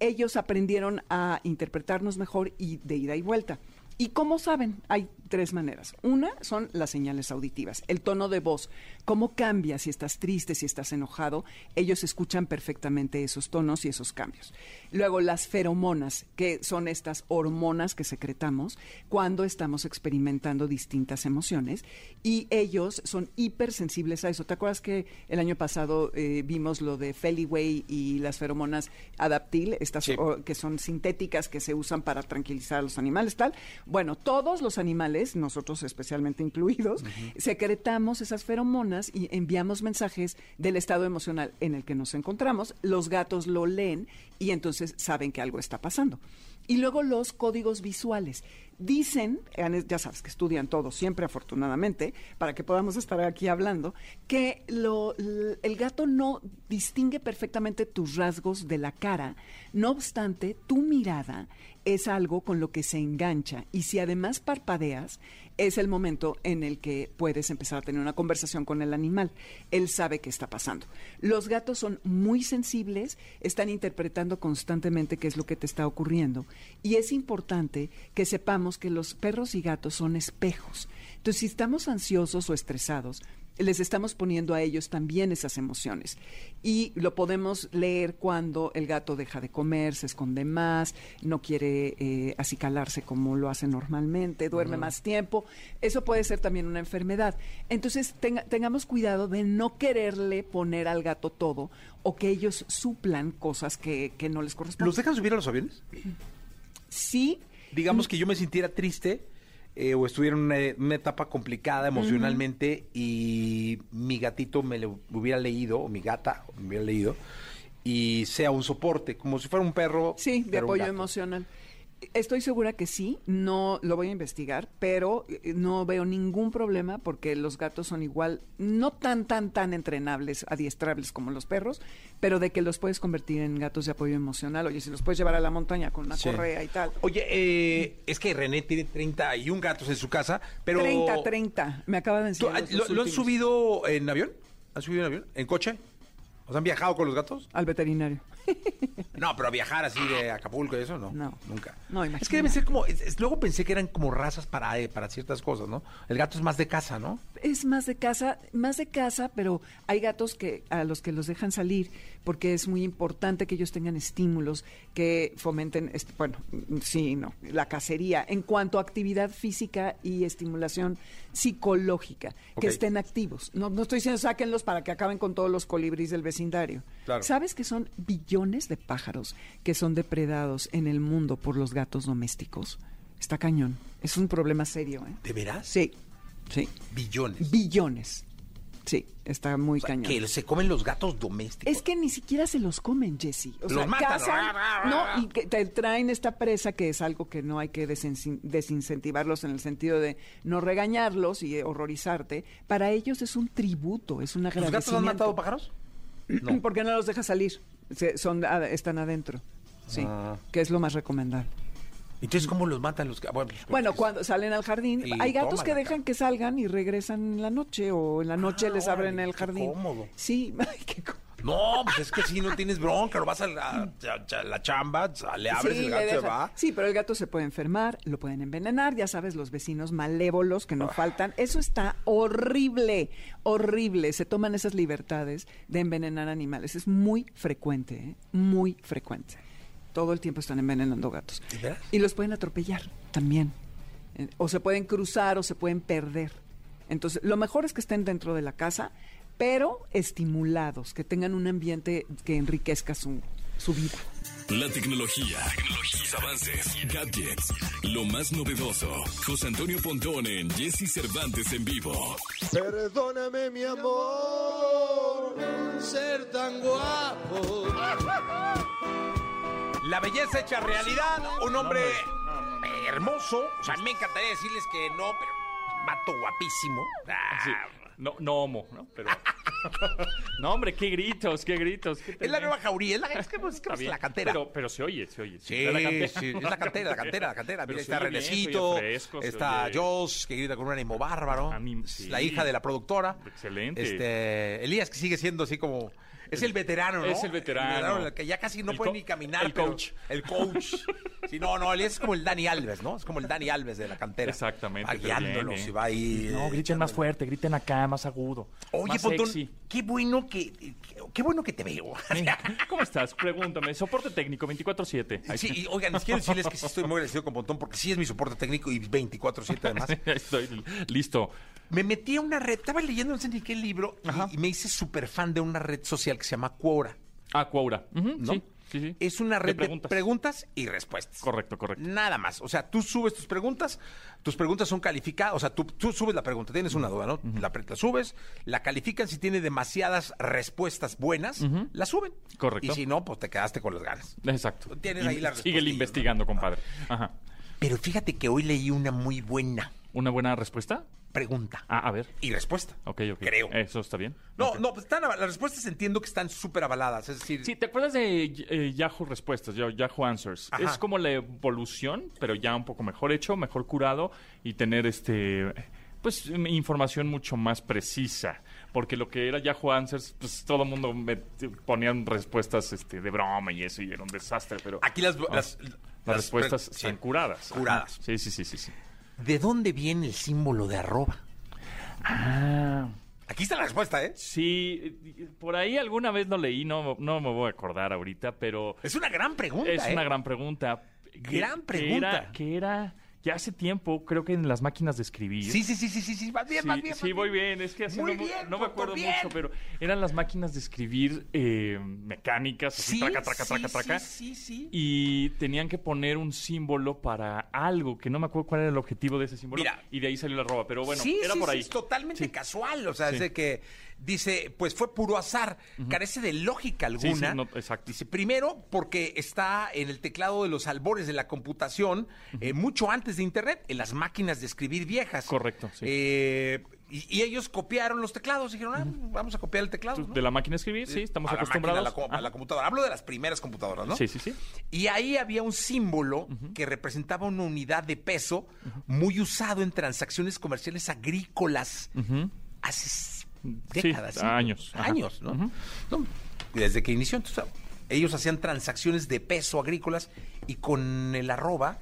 ellos aprendieron a interpretarnos mejor y de ida y vuelta. ¿Y cómo saben? Hay tres maneras. Una son las señales auditivas, el tono de voz, cómo cambia si estás triste, si estás enojado. Ellos escuchan perfectamente esos tonos y esos cambios. Luego las feromonas, que son estas hormonas que secretamos cuando estamos experimentando distintas emociones. Y ellos son hipersensibles a eso. ¿Te acuerdas que el año pasado eh, vimos lo de Feliway y las feromonas adaptil, estas Sí. o- que son sintéticas que se usan para tranquilizar a los animales, tal? Bueno, todos los animales, nosotros especialmente incluidos, secretamos esas feromonas y enviamos mensajes del estado emocional en el que nos encontramos. Los gatos lo leen y entonces saben que algo está pasando. Y luego los códigos visuales. Dicen, ya sabes que estudian todo siempre afortunadamente, para que podamos estar aquí hablando, que lo- el gato no distingue perfectamente tus rasgos de la cara, no obstante, tu mirada es algo con lo que se engancha y si además parpadeas, es el momento en el que puedes empezar a tener una conversación con el animal. Él sabe qué está pasando. Los gatos son muy sensibles, están interpretando constantemente qué es lo que te está ocurriendo y es importante que sepamos que los perros y gatos son espejos. Entonces, si estamos ansiosos o estresados, les estamos poniendo a ellos también esas emociones. Y lo podemos leer cuando el gato deja de comer, se esconde más, no quiere eh, acicalarse como lo hace normalmente, duerme más tiempo. Eso puede ser también una enfermedad. Entonces, tenga- tengamos cuidado de no quererle poner al gato todo o que ellos suplan cosas que, que no les corresponden. ¿Los dejan subir a los aviones? Sí, digamos que yo me sintiera triste eh, o estuviera en una, una etapa complicada emocionalmente y mi gatito me lo hubiera leído, o mi gata me hubiera leído, y sea un soporte, como si fuera un perro. Sí, de apoyo emocional. Estoy segura que sí, no lo voy a investigar, pero eh, no veo ningún problema porque los gatos son igual, no tan, tan, tan entrenables, adiestrables como los perros, pero de que los puedes convertir en gatos de apoyo emocional. Oye, si los puedes llevar a la montaña con una Sí. correa y tal. Oye, eh, es que René tiene 31 gatos en su casa, pero... 30, 30. Me acaba de ¿Tú, decir. ah, ¿Lo, lo han subido en avión? ¿Han subido en avión? ¿En coche? ¿O sea, han viajado con los gatos? Al veterinario. No, pero viajar así de Acapulco y eso, no. No. Nunca. No, Es imagínate. que deben ser como. es- es- luego pensé que eran como razas para, eh, para ciertas cosas, ¿no? El gato es más de casa, ¿no? Es más de casa, más de casa, pero hay gatos que a los que los dejan salir porque es muy importante que ellos tengan estímulos que fomenten, est- bueno, mm, sí, no, la cacería en cuanto a actividad física y estimulación psicológica, Ok. que estén activos. No, no estoy diciendo sáquenlos para que acaben con todos los colibríes del vecindario. Claro. ¿Sabes que son billones de pájaros que son depredados en el mundo por los gatos domésticos? Está cañón. Es un problema serio, ¿eh? ¿De veras? Sí, sí. Billones. Billones. Sí, está muy O sea, cañón. que se comen los gatos domésticos. Es que ni siquiera se los comen, Jesse. O Los sea, matan. cazan, no, y que te traen esta presa que es algo que no hay que desincentivarlos en el sentido de no regañarlos y horrorizarte. Para ellos es un tributo, es un ¿Los agradecimiento. gatos han matado pájaros? No. ¿Por qué no los deja salir? Se- son, están adentro. Sí, Ah. que es lo más recomendable. Entonces, ¿cómo los matan los? Bueno, pues, Bueno, cuando salen al jardín, hay gatos que dejan que salgan y regresan en la noche o en la noche Ah, les abren órale, el qué jardín. cómodo. Sí, ay, qué có- No, pues es que si no tienes bronca, lo vas a la, a- a la chamba, le abres Sí, el gato se va. Sí, pero el gato se puede enfermar, lo pueden envenenar, ya sabes, los vecinos malévolos que Ah. no faltan. Eso está horrible, horrible. Se toman esas libertades de envenenar animales. Es muy frecuente, ¿eh? muy frecuente. Todo el tiempo están envenenando gatos. Y los pueden atropellar también. Eh, O se pueden cruzar o se pueden perder. Entonces, lo mejor es que estén dentro de la casa, pero estimulados, que tengan un ambiente que enriquezca su, su vida. La tecnología, sus avances, gadgets, lo más novedoso. José Antonio Pontón en Jesse Cervantes en vivo. Perdóname mi amor, ser tan guapo. La belleza hecha realidad, un hombre No, no, no. hermoso. O sea, a mí me encantaría decirles que no, pero mato guapísimo. Ah, Sí. No, no homo, ¿no? Pero. no, hombre, qué gritos, qué gritos. qué Es la nueva jauría, es, la, es que, es que la cantera. Pero, pero se oye, se oye. Sí, de la cantera. sí, es la cantera, la cantera, la cantera. Mira, está Renecito, está Joss, que grita con un ánimo bárbaro. A mí, es sí. la hija de la productora. Excelente. Este, Elías, que sigue siendo así como... Es el veterano, ¿no? Es el veterano. el que ya casi no El puede ni caminar. el pero- coach. El coach. Sí, no, no, Elías es como el Dani Alves, ¿no? Es como el Dani Alves de la cantera. Exactamente, Va guiándolos bien, y va ahí... No, griten más fuerte, griten acá, más agudo. Oye, más Pontón, sexy. qué bueno que... Qué bueno que te veo. ¿Cómo estás? Pregúntame. Soporte técnico 24-7. Ahí Sí, y, oigan, les quiero decirles que sí estoy muy agradecido con Pontón porque sí es mi soporte técnico y 24-7 además. Estoy listo. Me metí a una red, estaba leyendo no sé ni qué libro y- y, me hice súper fan de una red social que se llama Quora. Ah, Quora. ¿no? Sí, sí, sí. Es una red de preguntas. preguntas. y respuestas. Correcto, correcto. Nada más. O sea, tú subes tus preguntas, tus preguntas son calificadas, o sea, tú, tú subes la pregunta, tienes una duda, ¿no? la, la subes, la califican, si tiene demasiadas respuestas buenas, la suben. Correcto. Y si no, pues te quedaste con las ganas. Exacto. Tienes Y ahí la Sigue investigando, compadre. Ajá. Pero fíjate que hoy leí una muy buena ¿Una buena respuesta? Pregunta Ah, a ver. y respuesta. Ok, ok. Creo. Eso está bien. No, no, pues están, las respuestas entiendo que están súper avaladas. Es decir, Sí, ¿te acuerdas de eh, Yahoo Respuestas, Yahoo Answers? Ajá. Es como la evolución, pero ya un poco mejor hecho, mejor curado y tener este pues información mucho más precisa, porque lo que era Yahoo Answers, pues todo el mundo me ponían respuestas este de broma y eso y era un desastre, pero aquí las, Ah, las, las, respuestas están sí. curadas. Curadas. Sí, sí, sí, sí, sí. ¿De dónde viene el símbolo de arroba? Ah, Aquí está la respuesta, ¿eh? sí, eh, por ahí alguna vez lo leí, no, no me voy a acordar ahorita, pero Es una gran pregunta. Es ¿eh? una gran pregunta. Gran pregunta. era- Que era, ya hace tiempo, creo que en las máquinas de escribir. Sí, sí, sí, sí, sí, sí, vas bien, Sí, vas bien. sí, voy bien. Es que así Muy no, me- bien, no me Popo, acuerdo bien. mucho, pero eran las máquinas de escribir eh, mecánicas, así, Sí, traca, traca, sí, traca, traca. Sí, sí, sí. Y tenían que poner un símbolo para algo, que no me acuerdo cuál era el objetivo de ese símbolo. Mira. y de ahí salió la roba, pero bueno, era por sí, ahí. es totalmente casual. O sea, es de que dice, pues fue puro azar, carece de lógica Sí, sí, alguna. no, exacto. Dice, primero, porque está en el teclado de los albores de la computación, eh, mucho antes de Internet, en las máquinas de escribir viejas. Correcto, sí. Eh, y, y ellos copiaron los teclados, dijeron, ah, vamos a copiar el teclado. ¿no? De la máquina de escribir, sí, estamos A la máquina, acostumbrados. a la a computadora. Hablo de las primeras computadoras, ¿no? Sí, sí, sí. Y ahí había un símbolo que representaba una unidad de peso muy usado en transacciones comerciales agrícolas hace décadas. ¿sí? años. Años, ¿no? Desde que inició. Entonces, ellos hacían transacciones de peso agrícolas y con el arroba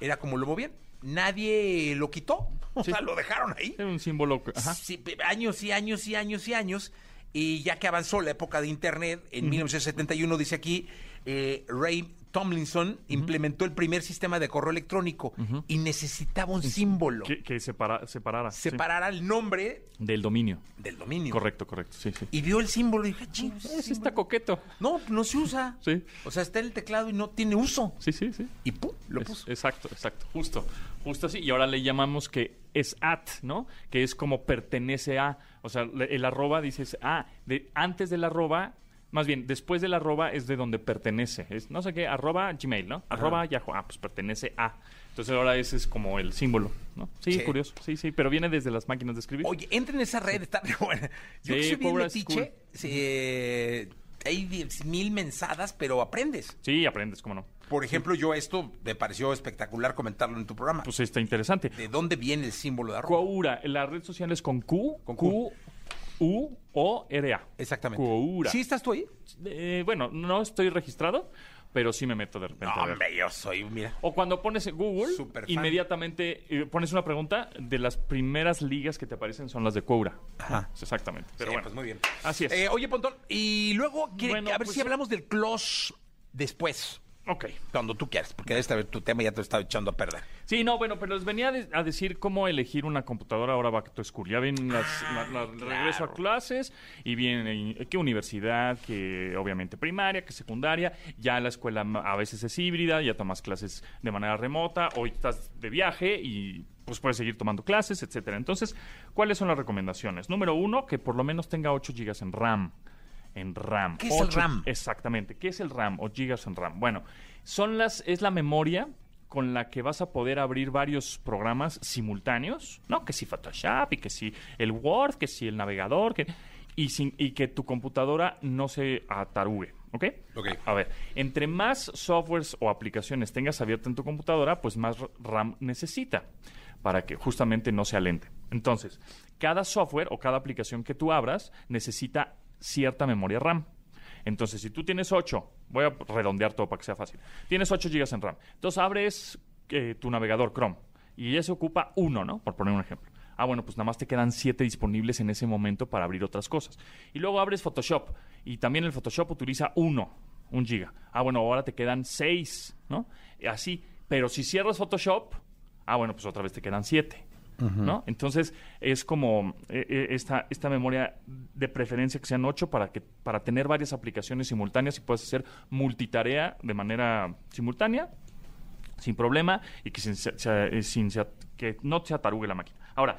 era como lo movían. Nadie lo quitó, o Sí. sea, lo dejaron ahí. Es un símbolo. Ajá. Sí, años y años y años y años. Y ya que avanzó la época de Internet, en 1971, dice aquí, eh, Ray Tomlinson implementó el primer sistema de correo electrónico y necesitaba un símbolo. Que, que separa- separara. sí. Separara el nombre Del dominio. del dominio. Correcto, correcto. Sí, sí. Y vio el símbolo y dije, ching, Ese está coqueto. no, no se usa. Sí. O sea, está en el teclado y no tiene uso. Sí, sí, sí. Y pum, lo Es- puso. exacto, exacto. Justo. Justo así. Y ahora le llamamos que es at, ¿no? Que es como pertenece a. O sea, el arroba dices, ah, de, antes del arroba. Más bien, después del arroba es de donde pertenece. Es no sé qué, arroba Gmail, ¿no? Arroba Yahoo. Ah, pues pertenece a. Entonces ahora ese es como el símbolo, ¿no? Sí, Sí. curioso. Sí, sí, pero viene desde las máquinas de escribir. Oye, entra en esa red, está buena. Yo que Sí, soy bien metiche, eh, hay diez mil mensadas, pero aprendes. Sí, aprendes, cómo no. Por ejemplo, yo esto me pareció espectacular comentarlo en tu programa. Pues está interesante. ¿De dónde viene el símbolo de arroba? Coura, la red social es con Q, Con Q, U, O, R, A. Exactamente. Coura. ¿Sí estás tú ahí? Eh, bueno, no estoy registrado, pero sí me meto de repente. No, a ver. hombre, yo soy, mira. O cuando pones en Google, Superfan. inmediatamente eh, pones una pregunta, de las primeras ligas que te aparecen son las de Coura. Ajá. Exactamente. Pero Sí, bueno, pues muy bien. Así es. Eh, oye, Pontón, y luego, ¿quiere- Bueno, a ver pues, si hablamos del close después. Ok. Cuando tú quieras, porque esta vez tu tema ya te está echando a perder. Sí, no, bueno, pero les venía a, de- a decir cómo elegir una computadora ahora back to school. Ya ven las, Ah, la- la- regreso a clases y viene eh, qué universidad, que obviamente primaria, que secundaria. Ya la escuela ma- a veces es híbrida, ya tomas clases de manera remota, hoy estás de viaje y pues puedes seguir tomando clases, etcétera. Entonces, ¿cuáles son las recomendaciones? Número uno, que por lo menos tenga 8 GB en RAM. En RAM. ¿Qué es el 8 RAM? Exactamente. ¿Qué es el RAM o gigas en RAM? Bueno, son las, es la memoria con la que vas a poder abrir varios programas simultáneos, ¿no? Que si Photoshop y que si el Word, que si el navegador, que, y, sin, y que tu computadora no se atarugue, ¿ok? Ok. A ver, entre más softwares o aplicaciones tengas abierta en tu computadora, pues más RAM necesita para que justamente no sea lente. Entonces, cada software o cada aplicación que tú abras necesita cierta memoria RAM. Entonces, si tú tienes 8, voy a redondear todo para que sea fácil. Tienes 8 GB en RAM. Entonces, abres eh, tu navegador Chrome y ya se ocupa uno, ¿no? Por poner un ejemplo. Ah, bueno, pues nada más te quedan 7 disponibles en ese momento para abrir otras cosas. Y luego abres Photoshop y también el Photoshop utiliza uno, un giga. Ah, bueno, ahora te quedan 6, ¿no? Así. Pero si cierras Photoshop, ah, bueno, pues otra vez te quedan 7. ¿No? Entonces es como eh, esta, esta memoria de preferencia que sean 8 para, que, para tener varias aplicaciones simultáneas y puedas hacer multitarea de manera simultánea, sin problema, y que, sin se- se- eh, sin se- que no se atarugue la máquina. Ahora,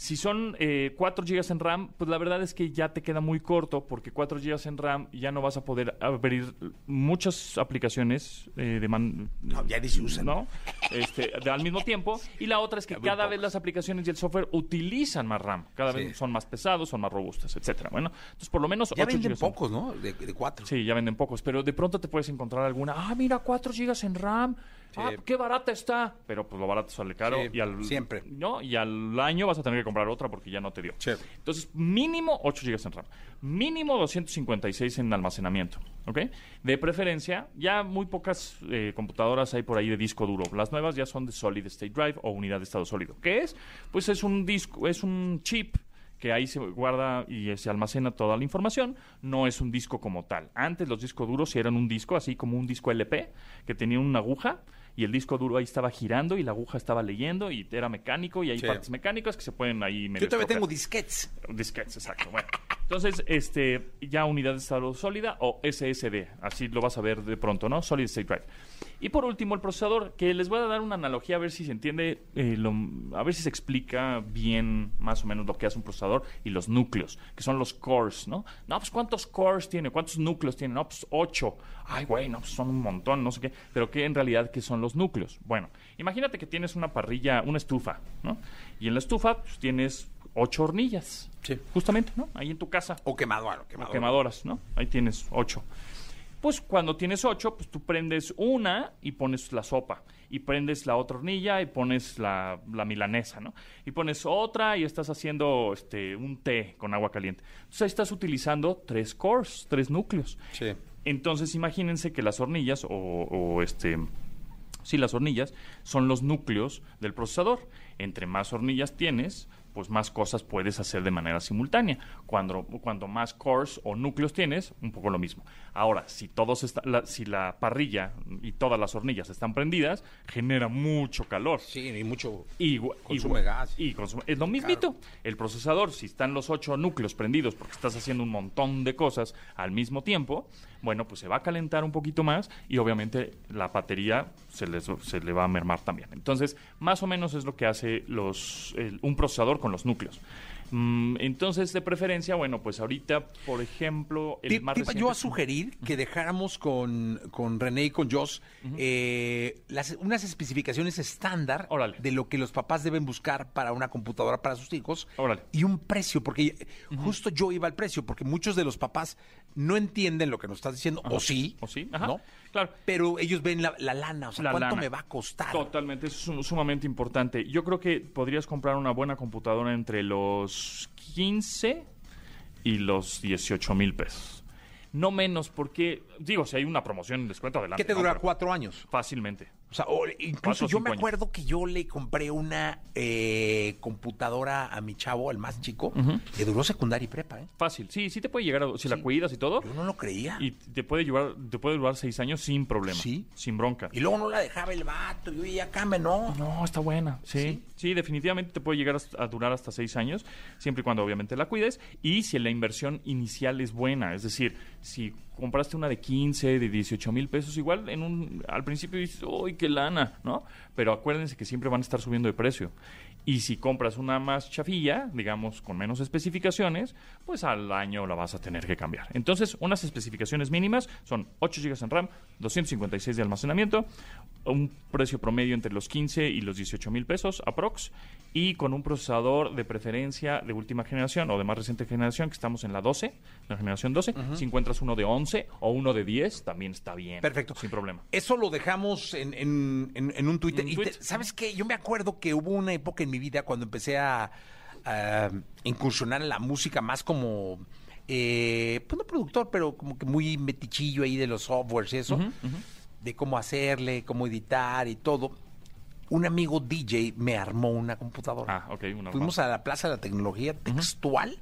si son eh, 4 GB en RAM, pues la verdad es que ya te queda muy corto porque 4 GB en RAM ya no vas a poder abrir muchas aplicaciones eh, de man- No, ya ni se usan. ¿no? Este, de- al mismo tiempo. Y la otra es que cada vez las aplicaciones y el software utilizan más RAM. Cada Sí. vez son más pesados, son más robustas, etcétera. Bueno, entonces por lo menos Ya 8 venden en- pocos, ¿no? De, de cuatro. Sí, ya venden pocos, pero de pronto te puedes encontrar alguna, ah, mira, 4 gigas en RAM, ah, qué barata está, pero pues lo barato sale caro Sí, y al siempre. ¿no? Y al año vas a tener que comprar otra porque ya no te dio. Sí. Entonces, mínimo 8 gigas en RAM, mínimo 256 en almacenamiento, ¿ok? De preferencia, ya muy pocas eh, computadoras hay por ahí de disco duro. Las nuevas ya son de Solid State Drive o unidad de estado sólido. ¿Qué es? Pues es un disco, es un chip que ahí se guarda y se almacena toda la información, no es un disco como tal. Antes los discos duros sí eran un disco, así como un disco LP, que tenía una aguja y el disco duro ahí estaba girando y la aguja estaba leyendo y era mecánico y hay Sí. partes mecánicas que se pueden ahí medio Yo todavía estropear. tengo disquets. Disquetes, exacto. Bueno, entonces, este, ya unidad de estado sólida o SSD, así lo vas a ver de pronto, ¿no? Solid State Drive. Y por último, el procesador, que les voy a dar una analogía a ver si se entiende, eh, lo- a ver si se explica bien más o menos lo que hace un procesador y los núcleos, que son los cores, ¿no? No, pues ¿cuántos cores tiene? ¿Cuántos núcleos tiene? No, pues ocho. Ay, güey, no, pues son un montón, no sé qué. Pero ¿qué en realidad qué son los núcleos? Bueno, imagínate que tienes una parrilla, una estufa, ¿no? Y en la estufa pues, tienes ocho hornillas. Sí. Justamente, ¿no? Ahí en tu casa. O quemador, o O quemador. quemadoras, ¿no? Ahí tienes ocho. Pues cuando tienes ocho, pues tú prendes una y pones la sopa. Y prendes la otra hornilla y pones la, la milanesa, ¿no? Y pones otra y estás haciendo este, un té con agua caliente. Entonces ahí estás utilizando tres cores, tres núcleos. Sí. Entonces imagínense que las hornillas o, o este... Sí, las hornillas son los núcleos del procesador. Entre más hornillas tienes, pues más cosas puedes hacer de manera simultánea. Cuando, cuando más cores o núcleos tienes, un poco lo mismo. Ahora, si todos está- la, si la parrilla y todas las hornillas están prendidas, genera mucho calor. Sí, y mucho consume gas. Y consume- es lo mismito. El procesador, si están los ocho núcleos prendidos porque estás haciendo un montón de cosas al mismo tiempo, bueno, pues se va a calentar un poquito más y obviamente la batería se, les- se le va a mermar también. Entonces, más o menos es lo que hace los, el- un procesador con los núcleos. Mm, entonces, de preferencia, bueno, pues ahorita, por ejemplo, el más reciente- yo a sugerir que dejáramos con, con René y con Joss eh, las, unas especificaciones estándar Órale. de lo que los papás deben buscar para una computadora para sus hijos Órale. y un precio, porque justo yo iba al precio, porque muchos de los papás no entienden lo que nos estás diciendo, o sí, ¿O sí? Ajá. ¿no? Claro. Pero ellos ven la, la lana, o sea, La ¿cuánto lana. me va a costar? Totalmente, eso es sum- sumamente importante. Yo creo que podrías comprar una buena computadora entre los 15 y los 18 mil pesos. No menos porque, digo, si hay una promoción en descuento, adelante. ¿Qué te dura? ¿Cuatro años? Fácilmente. O sea, o incluso yo me años. acuerdo que yo le compré una eh, computadora a mi chavo, el más chico, que duró secundaria y prepa, ¿eh? Fácil. Sí, sí te puede llegar, a- si la cuidas y todo, Yo no lo creía. y te puede, llevar, te puede durar seis años sin problema. Sí. Sin bronca. Y luego no la dejaba el vato, yo ya cambia, no. No, está buena. Sí, sí, definitivamente te puede llegar a durar hasta seis años, siempre y cuando obviamente la cuides. Y si la inversión inicial es buena, es decir, si compraste una de 15, de 18 mil pesos, igual en un, al principio dices, ¡uy, qué lana! ¿no? Pero acuérdense que siempre van a estar subiendo de precio. Y si compras una más chafilla, digamos, con menos especificaciones, pues al año la vas a tener que cambiar. Entonces, unas especificaciones mínimas son 8 GB en RAM, 256 de almacenamiento, un precio promedio entre los 15 y los 18 mil pesos, aprox, y con un procesador de preferencia de última generación o de más reciente generación, que estamos en la 12, la generación 12. Si encuentras uno de 11 o uno de 10, también está bien. Perfecto. Sin problema. Eso lo dejamos en, en- en- en un Twitter. Un Y te- ¿Sabes qué? Yo me acuerdo que hubo una época en mi vida cuando empecé a, a incursionar en la música más como... Eh, pues no productor, pero como que muy metichillo ahí de los softwares y eso, de cómo hacerle, cómo editar y todo. Un amigo DJ me armó una computadora. Ah, ok. Una Fuimos a la Plaza de la Tecnología Textual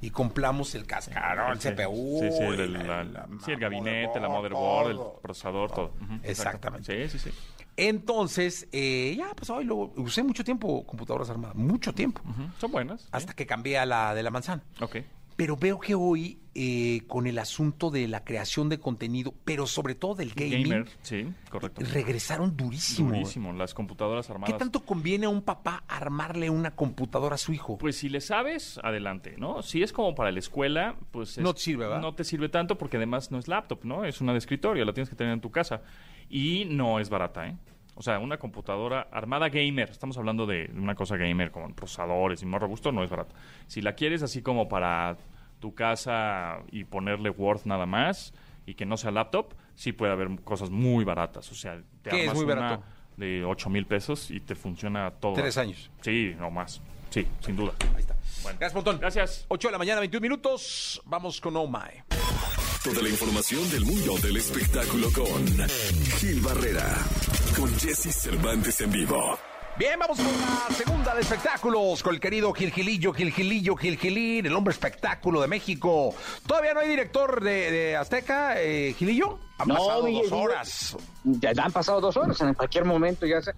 y compramos el cascarón, el CPU. Sí, sí, el, y el- la- la- la- sí, el gabinete, la motherboard, todo. el procesador, todo. Exactamente. Sí, sí, sí. Entonces, eh, ya, pues hoy lo usé mucho tiempo computadoras armadas, mucho tiempo, Son buenas. hasta que cambié a la de la manzana. Ok. Pero veo que hoy, eh, con el asunto de la creación de contenido, pero sobre todo del gaming, Gamer, sí, correcto. regresaron durísimo. Durísimo, las computadoras ¿Qué armadas. tanto conviene a un papá armarle una computadora a su hijo? Pues si le sabes, adelante, ¿no? Si es como para la escuela, pues... es- No te sirve, ¿verdad? No te sirve tanto porque además no es laptop, ¿no? Es una de escritorio, la tienes que tener en tu casa. Y no es barata, ¿eh? O sea, una computadora armada gamer, estamos hablando de una cosa gamer con procesadores y más robusto, no es barata. Si la quieres así como para tu casa y ponerle Word nada más y que no sea laptop, sí puede haber cosas muy baratas. O sea, te ¿Qué es armas muy una barato? de 8 mil pesos y te funciona todo. Tres años. Sí, no más. Sí, sin duda. Ahí está. Bueno. Gracias, Pontón. Gracias. 8 de la mañana, 21 minutos. Vamos con Oh My. Toda la información del mundo del espectáculo con Gil Barrera, con Jesse Cervantes en vivo. Bien, vamos con la segunda de espectáculos con el querido Gil Gilillo, Gil Gilillo, Gil Gilín, el hombre espectáculo de México. Todavía no hay director de, de Azteca, eh, Gilillo. Han No, pasado dos horas. ya han pasado dos horas, en cualquier momento ya, ya,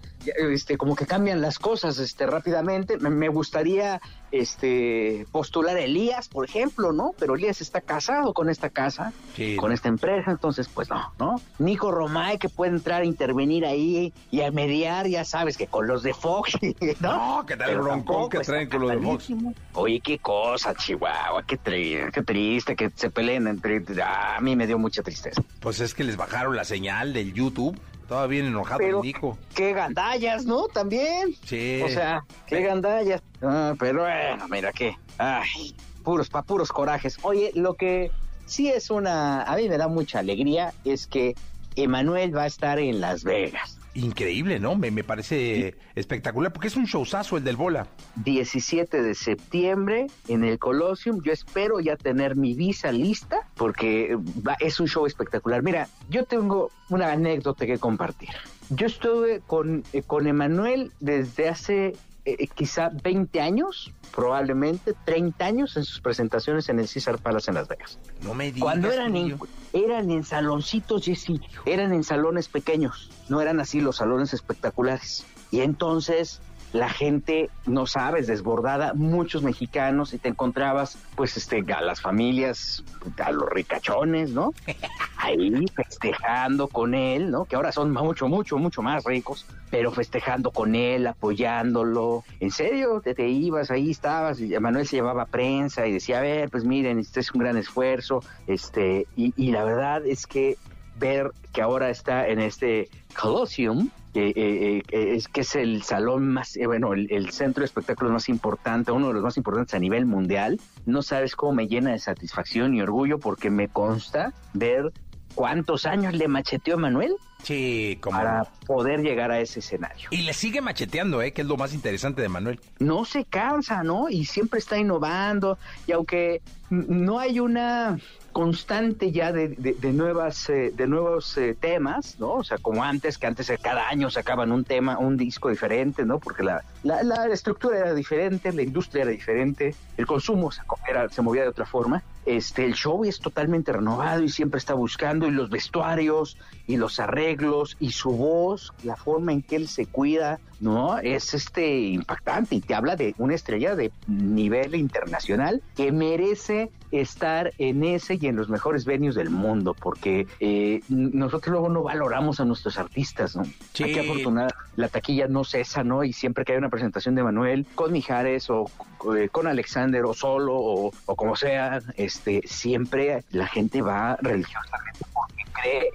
este, como que cambian las cosas este, rápidamente. Me, me gustaría este, postular a Elías, por ejemplo, ¿no? Pero Elías está casado con esta casa, Sí. con esta empresa, entonces pues no, ¿no? Nico Romay que puede entrar a intervenir ahí y a mediar, ya sabes que con los de Fox, ¿no? No, ¿qué tal el broncón que traen con los de Fox? Oye, qué cosa, Chihuahua, qué, tri- qué triste que se peleen entre... ah, a mí me dio mucha tristeza. Pues es que les bajaron la señal del YouTube. Estaba bien enojado pero el Nico. qué gandallas, ¿no? También. Sí. O sea, qué gandallas. Ah, pero bueno, mira qué. Ay, puros pa puros corajes. Oye, lo que sí es una, a mí me da mucha alegría es que Emanuel va a estar en Las Vegas. Increíble, ¿no? Me, me parece espectacular, porque es un showzazo el del bola. 17 de septiembre en el Colosseum. Yo espero ya tener mi visa lista porque va- es un show espectacular. Mira, yo tengo una anécdota que compartir. Yo estuve con, eh, con Emanuel desde hace eh, quizá 20 años, probablemente 30 años en sus presentaciones en el Caesar Palace en Las Vegas. No me digas. Cuando eran en, eran en saloncitos, Jessy, eran en salones pequeños, no eran así los salones espectaculares. Y entonces la gente, no sabes, desbordada, muchos mexicanos, y te encontrabas, pues, este, a las familias, a los ricachones, ¿no? Ahí festejando con él, ¿no? Que ahora son mucho, mucho, mucho más ricos, pero festejando con él, apoyándolo. En serio, te, te ibas, ahí estabas, y Manuel se llevaba prensa y decía, a ver, pues miren, este es un gran esfuerzo, este, y, y la verdad es que ver que ahora está en este Colosseum, eh, eh, eh, es que es el salón más, eh, bueno, el, el centro de espectáculos más importante, uno de los más importantes a nivel mundial. No sabes cómo me llena de satisfacción y orgullo porque me consta ver cuántos años le macheteó a Manuel Sí, como. para poder llegar a ese escenario. Y le sigue macheteando, ¿eh? Que es lo más interesante de Manuel. no se cansa, ¿no? Y siempre está innovando. Y aunque no hay una constante ya de, de- de nuevas eh, de nuevos eh, temas, ¿no? O sea, como antes, que antes cada año sacaban un tema, un disco diferente, ¿no? Porque la, la, la estructura era diferente, la industria era diferente, el consumo se, co- era- se movía de otra forma. Este, el show es totalmente renovado y siempre está buscando y los vestuarios y los arreglos y su voz, la forma en que él se cuida, ¿no? Es este impactante y te habla de una estrella de nivel internacional que merece estar en ese y en los mejores venues del mundo, porque eh, nosotros luego no valoramos a nuestros artistas, ¿no? Sí. Hay que afortunar, la taquilla no cesa, ¿no? Y siempre que hay una presentación de Manuel con Mijares o eh, con Alexander o solo o, o como sea, este, siempre la gente va religiosamente porque cree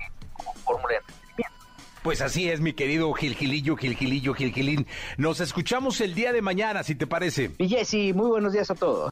como fórmula de entretenimiento. Pues así es, mi querido Gilgilillo, Gilgilillo, Gilgilín. Nos escuchamos el día de mañana, si te parece. Y Jesse, muy buenos días a todos.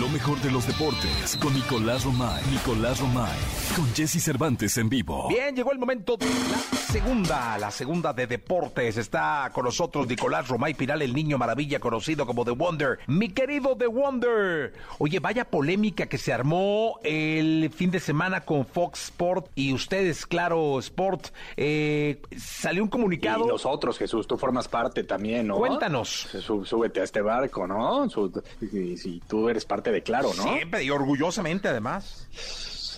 Lo mejor de los deportes con Nicolás Romay. Nicolás Romay. Con Jesse Cervantes en vivo. Bien, llegó el momento de la segunda, la segunda de deportes. Está con nosotros Nicolás Romay Piral, el niño maravilla conocido como The Wonder. Mi querido The Wonder. Oye, vaya polémica que se armó el fin de semana con Fox Sport y ustedes, claro, Sport. Eh, salió un comunicado. Y nosotros, Jesús, tú formas parte también, ¿no? Cuéntanos. Sú- súbete a este barco, ¿no? Si tú eres parte de Claro, ¿no? Siempre y orgullosamente, además.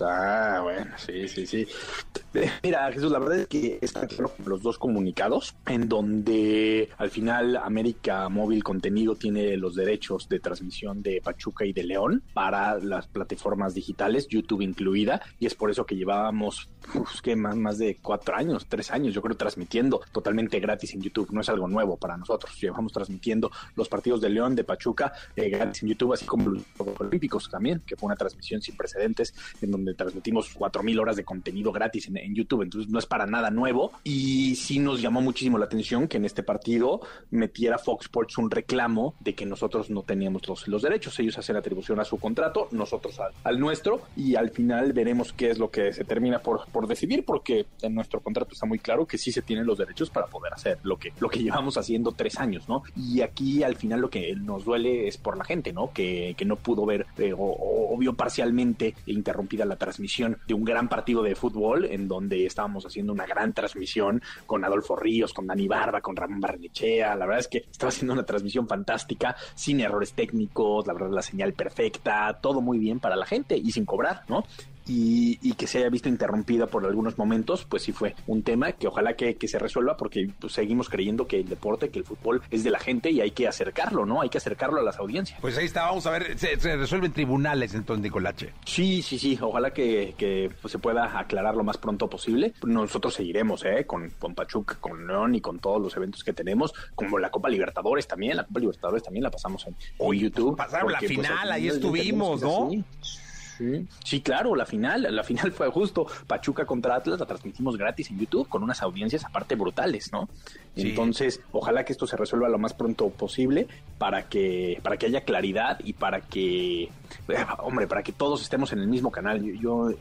Ah, bueno, sí, sí, sí. Eh, Mira, Jesús, la verdad es que están los dos comunicados en donde al final América Móvil Contenido tiene los derechos de transmisión de Pachuca y de León para las plataformas digitales, YouTube incluida, y es por eso que llevábamos, uf, que más, más de cuatro años, tres años, yo creo, transmitiendo totalmente gratis en YouTube. No es algo nuevo para nosotros. Llevamos transmitiendo los partidos de León, de Pachuca, eh, gratis en YouTube, así como los Olímpicos también, que fue una transmisión sin precedentes en donde transmitimos 4.000 horas de contenido gratis en, YouTube, entonces no es para nada nuevo. Y sí nos llamó muchísimo la atención que en este partido metiera Fox Sports un reclamo de que nosotros no teníamos los, los derechos. Ellos hacen atribución a su contrato, nosotros al, nuestro, y al final veremos qué es lo que se termina por, por decidir, porque en nuestro contrato está muy claro que sí se tienen los derechos para poder hacer lo que, lo que llevamos haciendo tres años, ¿no? Y aquí al final lo que nos duele es por la gente, ¿no? Que, que no pudo ver eh, o, o vio parcialmente interrumpida la transmisión de un gran partido de fútbol en donde estábamos haciendo una gran transmisión con Adolfo Ríos, con Dani Barba, con Ramón Barnechea. La verdad es que estaba haciendo una transmisión fantástica, sin errores técnicos, la verdad la señal perfecta, todo muy bien para la gente y sin cobrar, ¿no? Y, y que se haya visto interrumpida por algunos momentos, pues sí fue un tema que ojalá que, que se resuelva porque pues, seguimos creyendo que el deporte, que el fútbol es de la gente y hay que acercarlo, ¿no? Hay que acercarlo a las audiencias. Pues ahí está, vamos a ver, se, se resuelve en tribunales entonces, Nicolache. Sí, sí, sí, ojalá que, que, pues, se pueda aclarar lo más pronto posible. Nosotros seguiremos, ¿eh? Con, con Pachuca, con León y con todos los eventos que tenemos, como la Copa Libertadores también, la Copa Libertadores también la pasamos en, en YouTube. pasaron la pues, final, al ahí estuvimos, ¿no? así. Sí. Sí, claro, la final, la final fue justo Pachuca contra Atlas, la transmitimos gratis en YouTube con unas audiencias aparte brutales, ¿no? Sí. Entonces, ojalá que esto se resuelva lo más pronto posible para que para que haya claridad y para que eh, hombre, para que todos estemos en el mismo canal. Yo, yo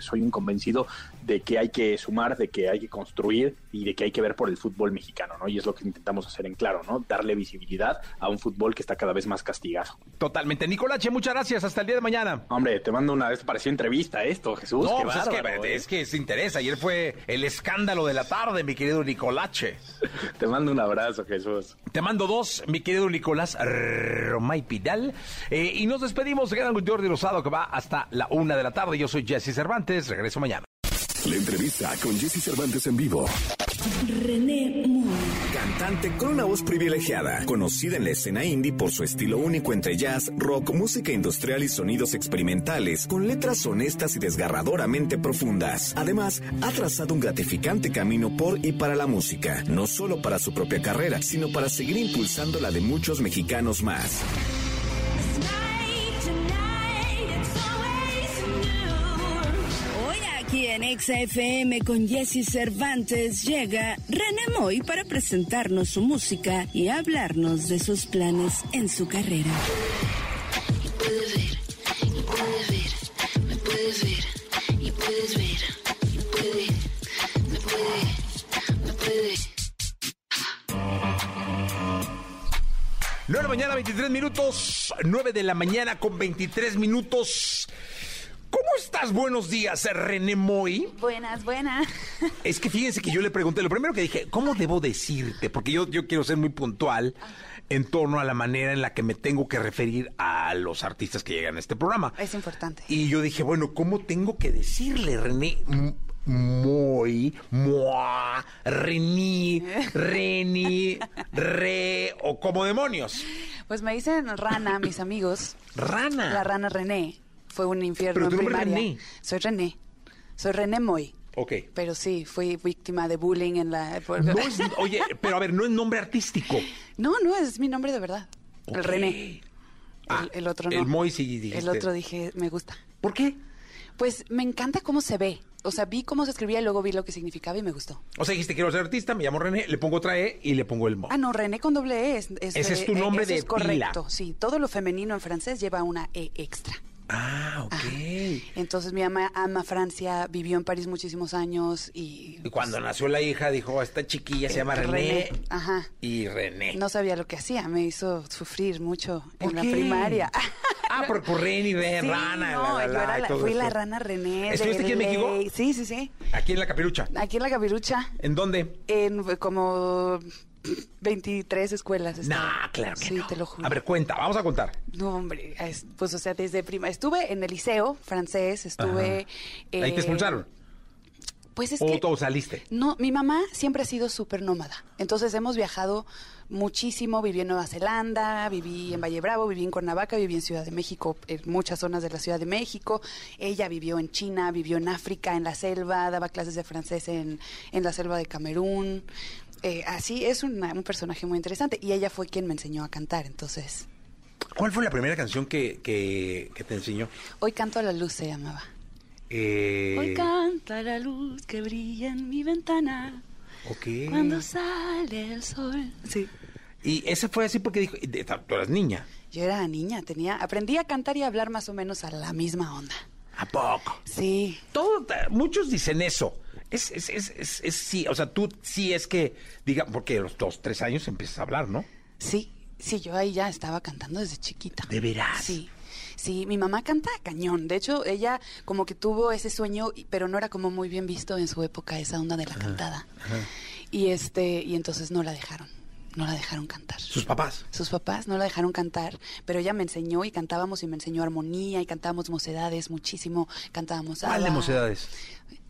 soy un convencido de que hay que sumar, de que hay que construir y de que hay que ver por el fútbol mexicano, ¿no? Y es lo que intentamos hacer en claro, ¿no? Darle visibilidad a un fútbol que está cada vez más castigado. Totalmente. Nicolache, muchas gracias. Hasta el día de mañana. Hombre, te mando una vez, pareció entrevista esto, Jesús. No, qué pues es, que, bárbaro, ¿eh? es que se interesa. Ayer fue el escándalo de la tarde, mi querido Nicolache. Te mando un abrazo, Jesús. Te mando dos, mi querido Nicolás Romay Pidal. Eh, y nos despedimos. Se quedan con Jordi Rosado, que va hasta la una de la tarde. Yo soy Jesse Cervantes. Regreso mañana. La entrevista con Jesse Cervantes en vivo. René Moore. Cantante con una voz privilegiada, conocida en la escena indie por su estilo único entre jazz, rock, música industrial y sonidos experimentales, con letras honestas y desgarradoramente profundas. Además, ha trazado un gratificante camino por y para la música, no solo para su propia carrera, sino para seguir impulsando la de muchos mexicanos más. Aquí en XFM con Jesse Cervantes llega René Moy para presentarnos su música y hablarnos de sus planes en su carrera. Y puedes ver, y puedes ver, me puedes ver, y puedes ver, y puede, me puede, me puede. 9 de la mañana, 23 minutos. 9 de la mañana con 23 minutos. ¿Cómo estás? Buenos días, René Moy. Buenas, buenas. Es que fíjense que yo le pregunté, lo primero que dije, ¿cómo debo decirte? Porque yo, yo quiero ser muy puntual en torno a la manera en la que me tengo que referir a los artistas que llegan a este programa. Es importante. Y yo dije, bueno, ¿cómo tengo que decirle, René? Moy, Moa, Reni, Reni, Re, o como demonios. Pues me dicen rana, mis amigos. Rana. La rana René. Fue un infierno Pero en tu nombre es primaria. René. Soy René. Soy René Moy. Ok. Pero sí, fui víctima de bullying en la... No es, oye, pero a ver, no es nombre artístico. no, no, es mi nombre de verdad. El. René. Ah, el, el otro no. el Moy sí dijiste. El otro dije, me gusta. ¿Por qué? Pues me encanta cómo se ve. O sea, vi cómo se escribía y luego vi lo que significaba y me gustó. O sea, dijiste quiero ser artista, me llamo René, le pongo otra E y le pongo el Mo. Ah, no, René con doble E. Es, es Ese es tu nombre de es correcto, pila. sí. Todo lo femenino en francés lleva una E extra. Ah, ok. Entonces mi mamá ama Francia, vivió en París muchísimos años y... Y cuando nació la hija, dijo, esta chiquilla se llama René. René, ajá. Y René. No sabía lo que hacía, me hizo sufrir mucho ¿Por en la primaria. Ah, por, por René, René, Sí, rana. no, la, la, yo era y la- fui la rana René. ¿Estuviste aquí en México? Sí, sí, sí. Aquí en la capirucha. Aquí en la Capirucha, ¿En dónde? en como 23 escuelas. estaba. Nah, claro que Sí, no. te lo juro. A ver, cuenta, vamos a contar. No, hombre, es- pues o sea, desde prima. Estuve en el liceo francés, estuve... Ajá. Ahí te eh, expulsaron. Pues es ¿O que... saliste? No, mi mamá siempre ha sido súper nómada. Entonces hemos viajado muchísimo. Viví en Nueva Zelanda, viví en Valle Bravo, viví en Cuernavaca, viví en Ciudad de México, en muchas zonas de la Ciudad de México. Ella vivió en China, vivió en África, en la selva, daba clases de francés en, en la selva de Camerún. Eh, así es una- un personaje muy interesante. Y ella fue quien me enseñó a cantar. Entonces, ¿Cuál fue la primera canción que, que, que te enseñó? hoy canto a la luz se llamaba. Eh, Hoy canta la luz que brilla en mi ventana ok. cuando sale el sol. Sí. Y esa fue así porque dijo, tú eras niña. Yo era niña, tenía, aprendí a cantar y a hablar más o menos a la misma onda. ¿A poco? Sí. Todo, muchos dicen eso. Es, es, es, es, es sí, o sea, tú sí es que, diga, porque a los dos, tres años empiezas a hablar, ¿no? Sí, sí, yo ahí ya estaba cantando desde chiquita. ¿De veras? Sí. Sí, mi mamá canta cañón. De hecho, ella como que tuvo ese sueño, pero no era como muy bien visto en su época esa onda de la cantada. Y este, y entonces no la dejaron. No la dejaron cantar. Sus papás. Sus papás no la dejaron cantar, pero ella me enseñó y cantábamos y me enseñó armonía y cantábamos mocedades muchísimo, cantábamos ¿Cuál de ABBA. mocedades?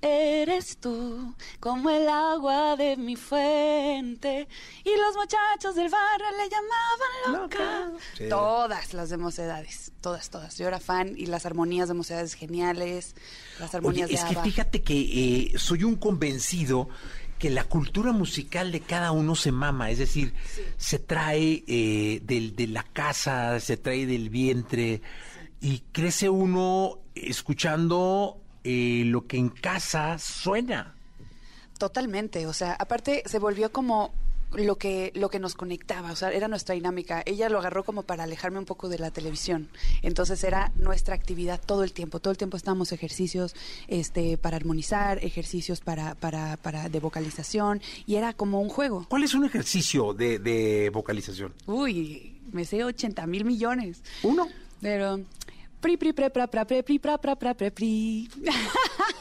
Eres tú como el agua de mi fuente y los muchachos del barrio le llamaban loca. Sí. Todas las de mocedades, todas, todas. Yo era fan y las armonías de mocedades geniales, las armonías Oye, es de que fíjate que eh, soy un convencido que la cultura musical de cada uno se mama, es decir, se trae eh, del, de la casa, se trae del vientre y crece uno escuchando eh, lo que en casa suena. Totalmente, o sea, aparte se volvió como lo que lo que nos conectaba, o sea, era nuestra dinámica. Ella lo agarró como para alejarme un poco de la televisión. Entonces era nuestra actividad todo el tiempo. Todo el tiempo estábamos ejercicios este para armonizar, ejercicios para para para de vocalización y era como un juego. ¿Cuál es un ejercicio de, de vocalización? Uy, me sé 80 mil millones. Uno. Pero pri pri pre pra pra pre pri pra pra pra pre pri.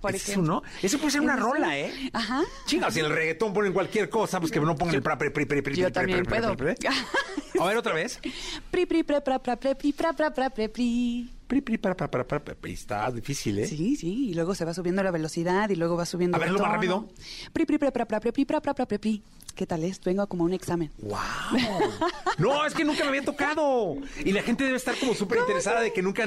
Por ¿Es ejemplo. uno? Eso puede ser una rola. ¿eh? Ajá. Chinga, si en el reggaetón ponen cualquier cosa, pues que no pongan el pra, pri, pri, pri, pri, Yo pri, también pri, pri, puedo. pri, pri. A ver, otra vez. Pri pri pre pra pra pre pri pra pra pra pre pri. Pri, pri, pra, pra, pra, pra, pra, pri. Está difícil, ¿eh? Sí, sí, y luego se va subiendo la velocidad y luego va subiendo A ver, el lo más rápido. Pri pri pra pra pre pri pra pra pra pri. ¿Qué tal es? Vengo como a un examen. ¡Wow! No, es que nunca me había tocado. Y la gente debe estar como súper interesada de que nunca.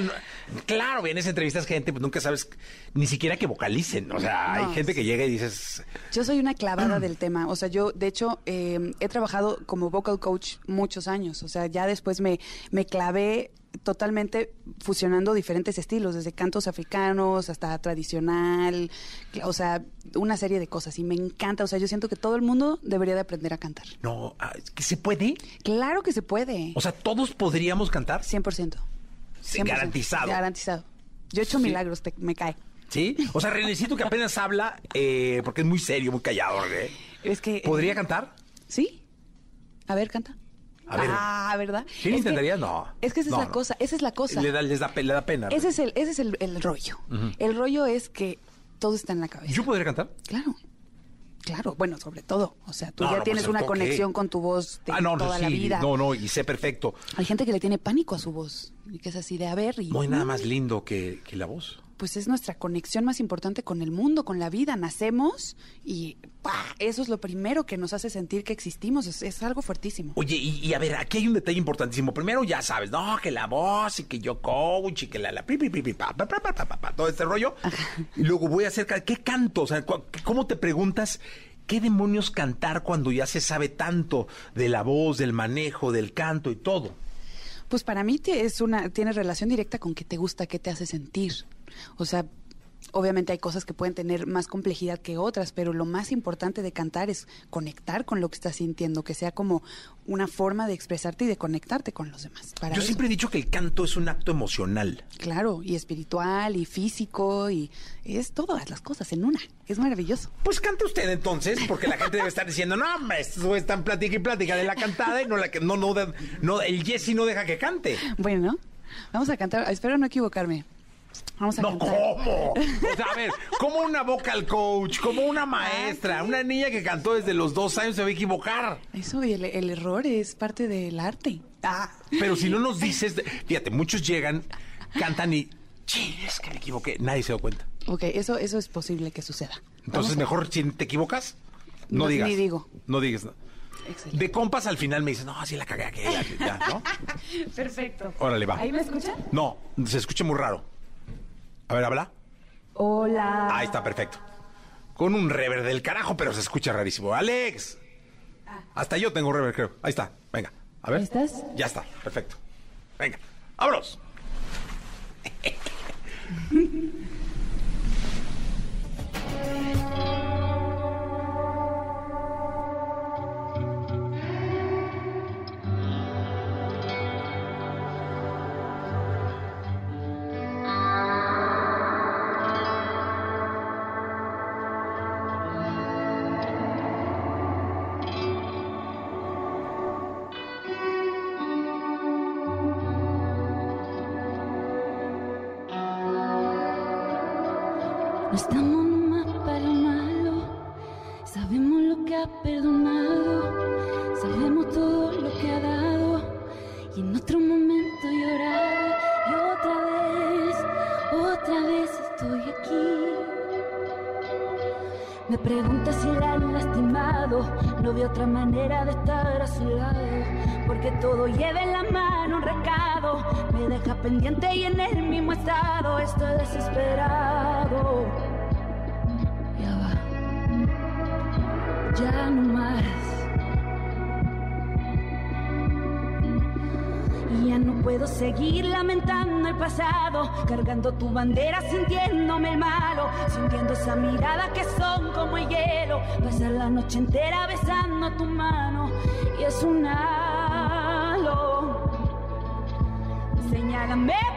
Claro, vienes a entrevistas gente, pues nunca sabes ni siquiera que vocalicen. O sea, No. hay gente que llega y dices. Yo soy una clavada del tema. O sea, yo, de hecho, eh, he trabajado como vocal coach muchos años. O sea, ya después me, me clavé totalmente fusionando diferentes estilos, desde cantos africanos hasta tradicional, o sea, una serie de cosas. Y me encanta. O sea, yo siento que todo el mundo debería de aprender a cantar. No, ah, ¿que se puede? Claro que se puede. O sea, todos podríamos cantar. 100%. Sí, 100%. garantizado. Garantizado. Yo he hecho Sí. milagros, te- me cae. ¿Sí? O sea, Renecito que apenas habla, eh, porque es muy serio, muy callado, ¿eh? Es que... ¿Podría cantar? Sí. A ver, canta. A ver. Ah, ¿verdad? ¿Sí lo intentarías? No. Es que esa No, es la no. cosa, esa es la cosa. Le da, les da, le da pena. Ese es el, ese es el, el rollo. El rollo es que todo está en la cabeza. ¿Yo podría cantar? Claro. Claro, bueno, sobre todo. O sea, tú No, ya no, tienes pues, una conexión con tu voz de Ah, no, no, toda la sí, vida. No, no, y sé perfecto. Hay gente que le tiene pánico a su voz. Y que es así de a ver. Y, No hay nada más lindo que, que la voz. Pues es nuestra conexión más importante con el mundo, con la vida. Nacemos y ¡pah! eso es lo primero que nos hace sentir que existimos. Es, es algo fuertísimo. Oye, y, y a ver, aquí hay un detalle importantísimo. Primero, ya sabes, no, que la voz y que yo coach y que la, la, pi, pi, pi, pa, pa, pa, todo este rollo. Y luego voy a hacer, ¿qué canto? O sea, ¿cómo te preguntas qué demonios cantar cuando ya se sabe tanto de la voz, del manejo, del canto y todo? Pues para mí es una, tiene relación directa con qué te gusta, qué te hace sentir. O sea, obviamente hay cosas que pueden tener más complejidad que otras, pero lo más importante de cantar es conectar con lo que estás sintiendo, que sea como una forma de expresarte y de conectarte con los demás. Para Yo eso. siempre he dicho que el canto es un acto emocional. Claro, y espiritual, y físico, y es todas las cosas en una. Es maravilloso. Pues cante usted entonces, porque la gente debe estar diciendo, no, hombre, esto es tan plática y plática de la cantada y no la que no, no, no, el Jesse no deja que cante. Bueno, vamos a cantar. Espero no equivocarme. Vamos a No, cantar. ¿cómo? O sea, a ver, como una vocal coach, como una maestra, una niña que cantó desde los dos años se va a equivocar. Eso, y el, el error es parte del arte. Ah. Pero si no nos dices, fíjate, muchos llegan, cantan y, "Chin, es que me equivoqué, nadie se da cuenta. Ok, eso, eso es posible que suceda. Entonces, Vamos mejor si te equivocas, no, No, digas. ni digo. No digas. Excelente. De compas al final me dices, no, sí la cagué aquí, ya, ya, ¿no? Perfecto. Órale, va. ¿Ahí me escuchan? No, se escucha muy raro. A ver, habla. Hola. Ahí está, perfecto. Con un rever del carajo, pero se escucha rarísimo. ¡Alex! Hasta yo tengo rever, creo. Ahí está. Venga. A ver. ¿Estás? Ya está. Perfecto. Venga. ¡Vámonos! pregunta si la han lastimado, no veo otra manera de estar a su lado, porque todo lleva en la mano un recado, me deja pendiente y en el mismo estado estoy desesperado. Ya va, ya no más. Puedo seguir lamentando el pasado, cargando tu bandera, sintiéndome el malo, sintiendo esa mirada que son como el hielo, pasar la noche entera besando tu mano y es un halo. Señálame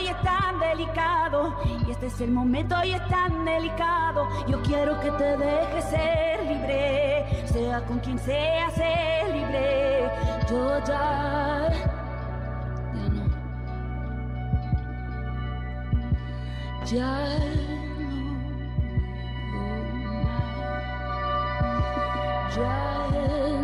hoy es tan delicado, y este es el momento hoy es tan delicado, yo quiero que te dejes ser libre, sea con quien sea, ser libre. Yo ya, ya no, ya no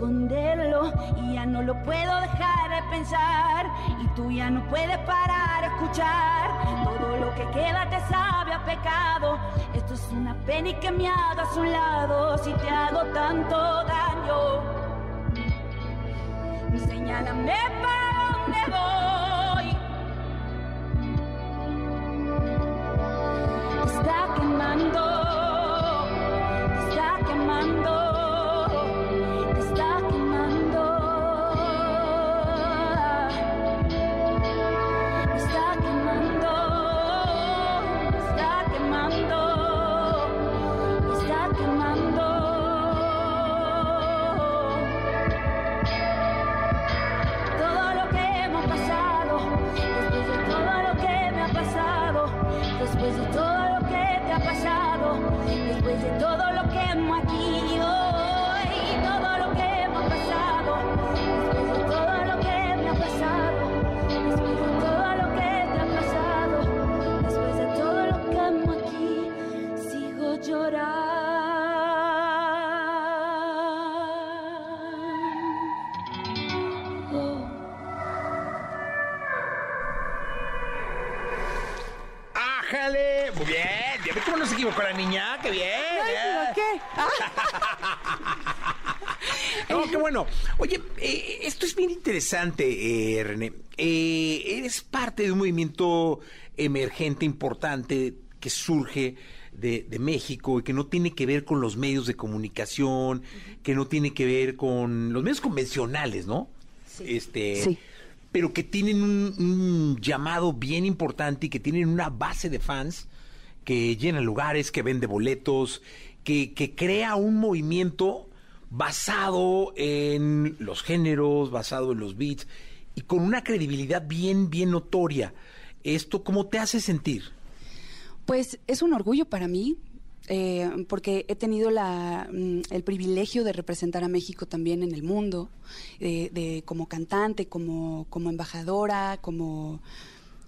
esconderlo y ya no lo puedo dejar de pensar y tú ya no puedes parar a escuchar. Todo lo que queda te sabe a pecado. Esto es una pena y que me hagas un lado si te hago tanto daño. Señálame para dónde voy. Está quemando No, qué bueno. Oye, eh, esto es bien interesante, eh, René. Eh, eres parte de un movimiento emergente importante que surge de, de México y que no tiene que ver con los medios de comunicación, que no tiene que ver con los medios convencionales, ¿no? Este, Sí. Pero que tienen un, un llamado bien importante y que tienen una base de fans que llenan lugares, que vende boletos, que, crea un movimiento basado en los géneros, basado en los beats y con una credibilidad bien, bien notoria. ¿Esto cómo te hace sentir? Pues es un orgullo para mí, eh, porque he tenido la, mm, el privilegio de representar a México también en el mundo, de, de- como cantante, como, como embajadora, como,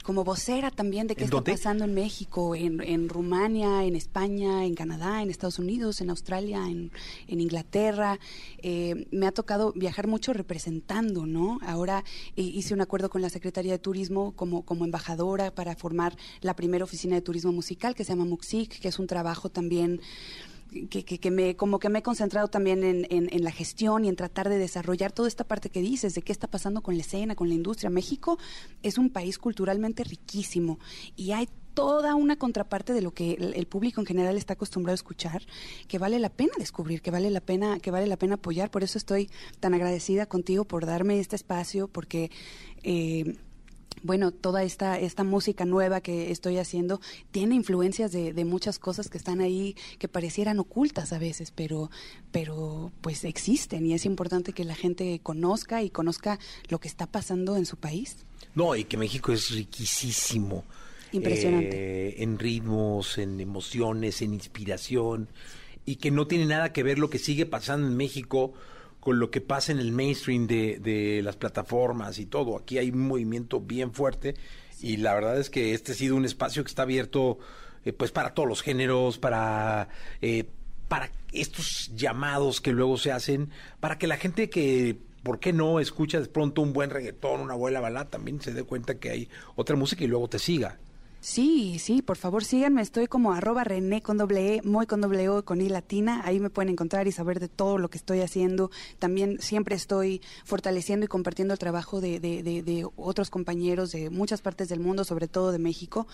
como vocera también de qué ¿En está dónde? pasando en México, en, en Rumania, en España, en Canadá, en Estados Unidos, en Australia, en, en Inglaterra. Eh, me ha tocado viajar mucho representando, ¿no? Ahora eh, hice un acuerdo con la Secretaría de Turismo como, como embajadora para formar la primera oficina de turismo musical que se llama Muxic, que es un trabajo también que, me, como que me he concentrado también en la gestión y en tratar de desarrollar toda esta parte que dices, de qué está pasando con la escena, con la industria. México es un país culturalmente riquísimo y hay toda una contraparte de lo que el, el público en general está acostumbrado a escuchar, que vale la pena descubrir, que vale la pena, que vale la pena apoyar. Por eso estoy tan agradecida contigo por darme este espacio, porque eh, bueno, toda esta, esta música nueva que estoy haciendo tiene influencias de, de muchas cosas que están ahí, que parecieran ocultas a veces, pero, pero pues existen y es importante que la gente conozca y conozca lo que está pasando en su país. No, y que México es riquísimo. Impresionante. Eh, en ritmos, en emociones, en inspiración. Y que no tiene nada que ver lo que sigue pasando en México con lo que pasa en el mainstream de, de las plataformas y todo. Aquí hay un movimiento bien fuerte. Y la verdad es que este ha sido un espacio que está abierto eh, pues para todos los géneros, para... eh, para estos llamados que luego se hacen, para que la gente que, ¿por qué no escucha de pronto un buen reggaetón, una buena balada, también se dé cuenta que hay otra música y luego te siga? Sí, sí, por favor síganme, estoy como arroba René con doble E, muy con doble O, con I latina, ahí me pueden encontrar y saber de todo lo que estoy haciendo. También siempre estoy fortaleciendo y compartiendo el trabajo de, de- de- de otros compañeros de muchas partes del mundo, sobre todo de México,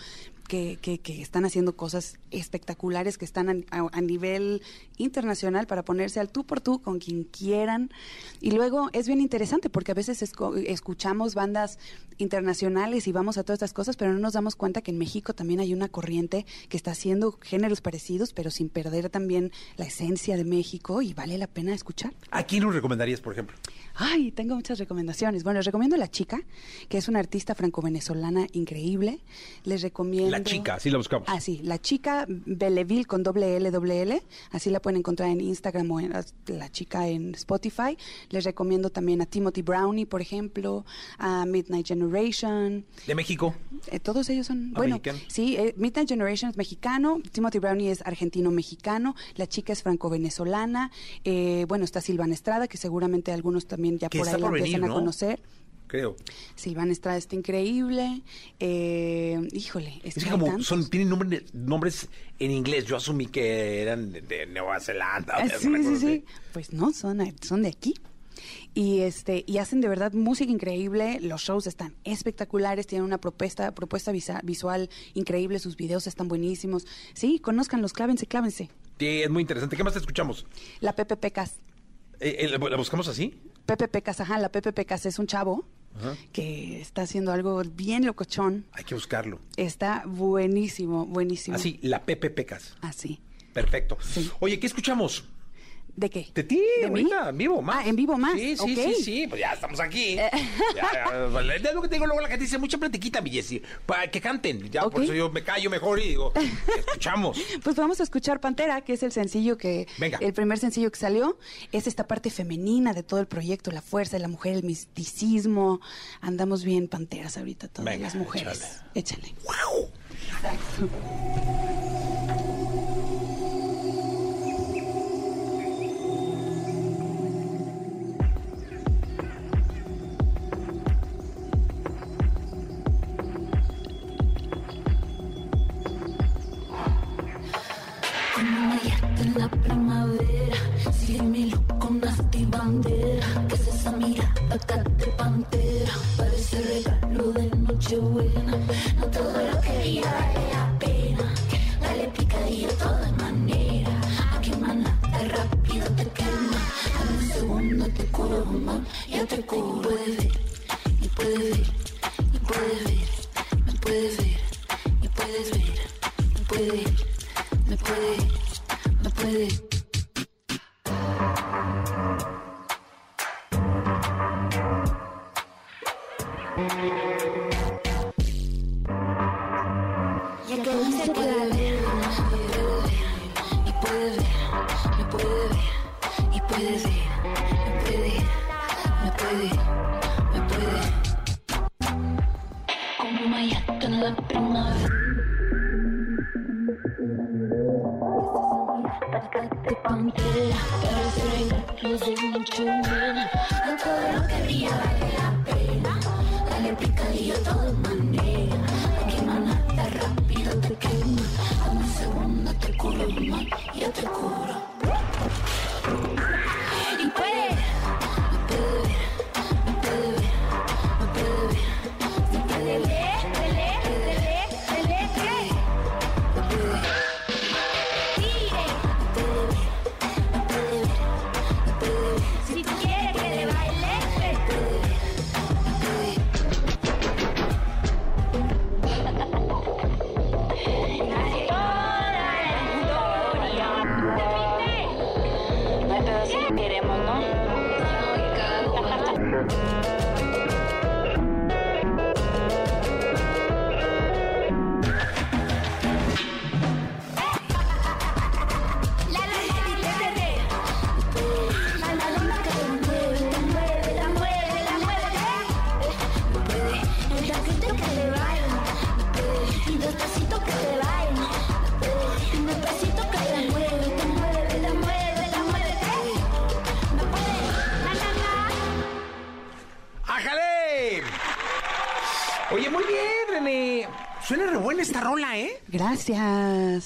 que, que- que están haciendo cosas espectaculares, que están a, a- nivel internacional para ponerse al tú por tú con quien quieran. Y luego es bien interesante porque a veces escuchamos bandas internacionales y vamos a todas estas cosas, pero no nos damos cuenta que en México también hay una corriente que está haciendo géneros parecidos, pero sin perder también la esencia de México y vale la pena escuchar. ¿A quién nos recomendarías, por ejemplo? Ay, tengo muchas recomendaciones. Bueno, les recomiendo La Chica, que es una artista franco-venezolana increíble. Les recomiendo... La chica, así la buscamos. Ah, sí, La Chica Belleville con doble L, doble L. Así la pueden encontrar en Instagram o en las- La Chica en Spotify. Les recomiendo también a Timothy Brownie, por ejemplo, a Midnight Generation. ¿De México? Eh, todos ellos son, Ah, bueno, mexicano. sí, eh, Midnight Generation es mexicano, Timothy Brownie es argentino-mexicano, la chica es franco-venezolana, eh, bueno, está Silvana Estrada, que seguramente algunos también ya por ahí la por venir, empiezan a ¿no? conocer. Creo. Silvana Estrada está increíble, eh, híjole, es, Es que como tantos. son, tienen nombres, nombres en inglés, yo asumí que eran de, de Nueva Zelanda. Ah, sí, sí, sí. Pues no, son, son de aquí. Y este y hacen de verdad música increíble, los shows están espectaculares, tienen una propuesta propuesta visa- visual increíble, sus videos están buenísimos. Sí, conózcanlos, clávense, clávense. Sí, es muy interesante. ¿Qué más te escuchamos? La Pepe Pecas, Eh, eh, ¿La buscamos así? Pepe Pecas, ajá, la Pepe Pecas es un chavo Ajá. que está haciendo algo bien locochón. Hay que buscarlo. Está buenísimo, buenísimo. Así, la Pepe Pecas. Así. Perfecto. Oye, ¿qué escuchamos? ¿De qué? De ti, ¿De mí? ahorita, en vivo, más. Ah, en vivo más. Sí, sí, sí, sí, pues ya estamos aquí. ya, ya, es lo que te digo luego la gente dice, mucha platiquita, mi Jessy, para que canten. Ya, por eso yo me callo mejor y digo, escuchamos. Pues vamos a escuchar Pantera, que es el sencillo que, Venga. el primer sencillo que salió. Es esta parte femenina de todo el proyecto, la fuerza de la mujer, el misticismo. Andamos bien panteras ahorita todas Venga, las mujeres. Échale. Como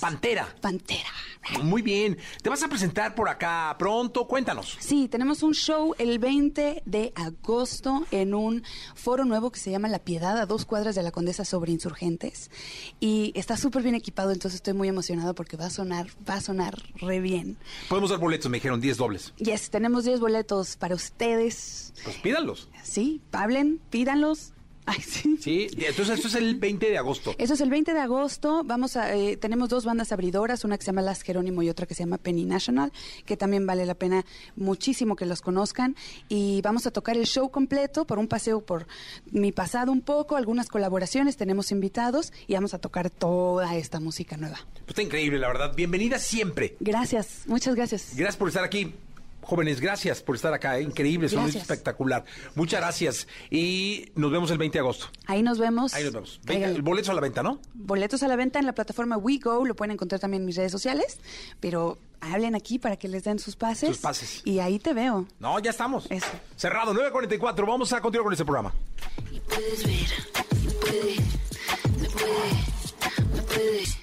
Gracias. Pantera. Pantera. Muy bien. ¿Te vas a presentar por acá pronto? Cuéntanos. Sí, tenemos un show el 20 de agosto en un foro nuevo que se llama La Piedad, a dos cuadras de la Condesa sobre Insurgentes. Y está súper bien equipado, entonces estoy muy emocionado porque va a sonar, va a sonar re bien. Podemos dar boletos, me dijeron 10 dobles. Yes, tenemos 10 boletos para ustedes. Pues pídanlos. Sí, hablen, pídanlos. Ay, sí. Sí, entonces esto es el 20 de agosto. Eso es el 20 de agosto. Vamos a, eh, tenemos dos bandas abridoras, una que se llama Las Jerónimo y otra que se llama Penny National, que también vale la pena muchísimo que los conozcan. Y vamos a tocar el show completo por un paseo por mi pasado un poco, algunas colaboraciones, tenemos invitados y vamos a tocar toda esta música nueva. Pues está increíble, la verdad. Bienvenida siempre. Gracias, muchas gracias. Gracias por estar aquí. Jóvenes, gracias por estar acá. ¿eh? Increíble, son espectacular. Muchas gracias. Y nos vemos el 20 de agosto. Ahí nos vemos. Ahí nos vemos. Venga, el boleto a la venta, ¿no? Boletos a la venta en la plataforma WeGo, lo pueden encontrar también en mis redes sociales, pero hablen aquí para que les den sus pases. Sus pases. Y ahí te veo. No, ya estamos. Eso. Cerrado, 9.44. Vamos a continuar con este programa. puedes ver, me puede, me puede, me puede.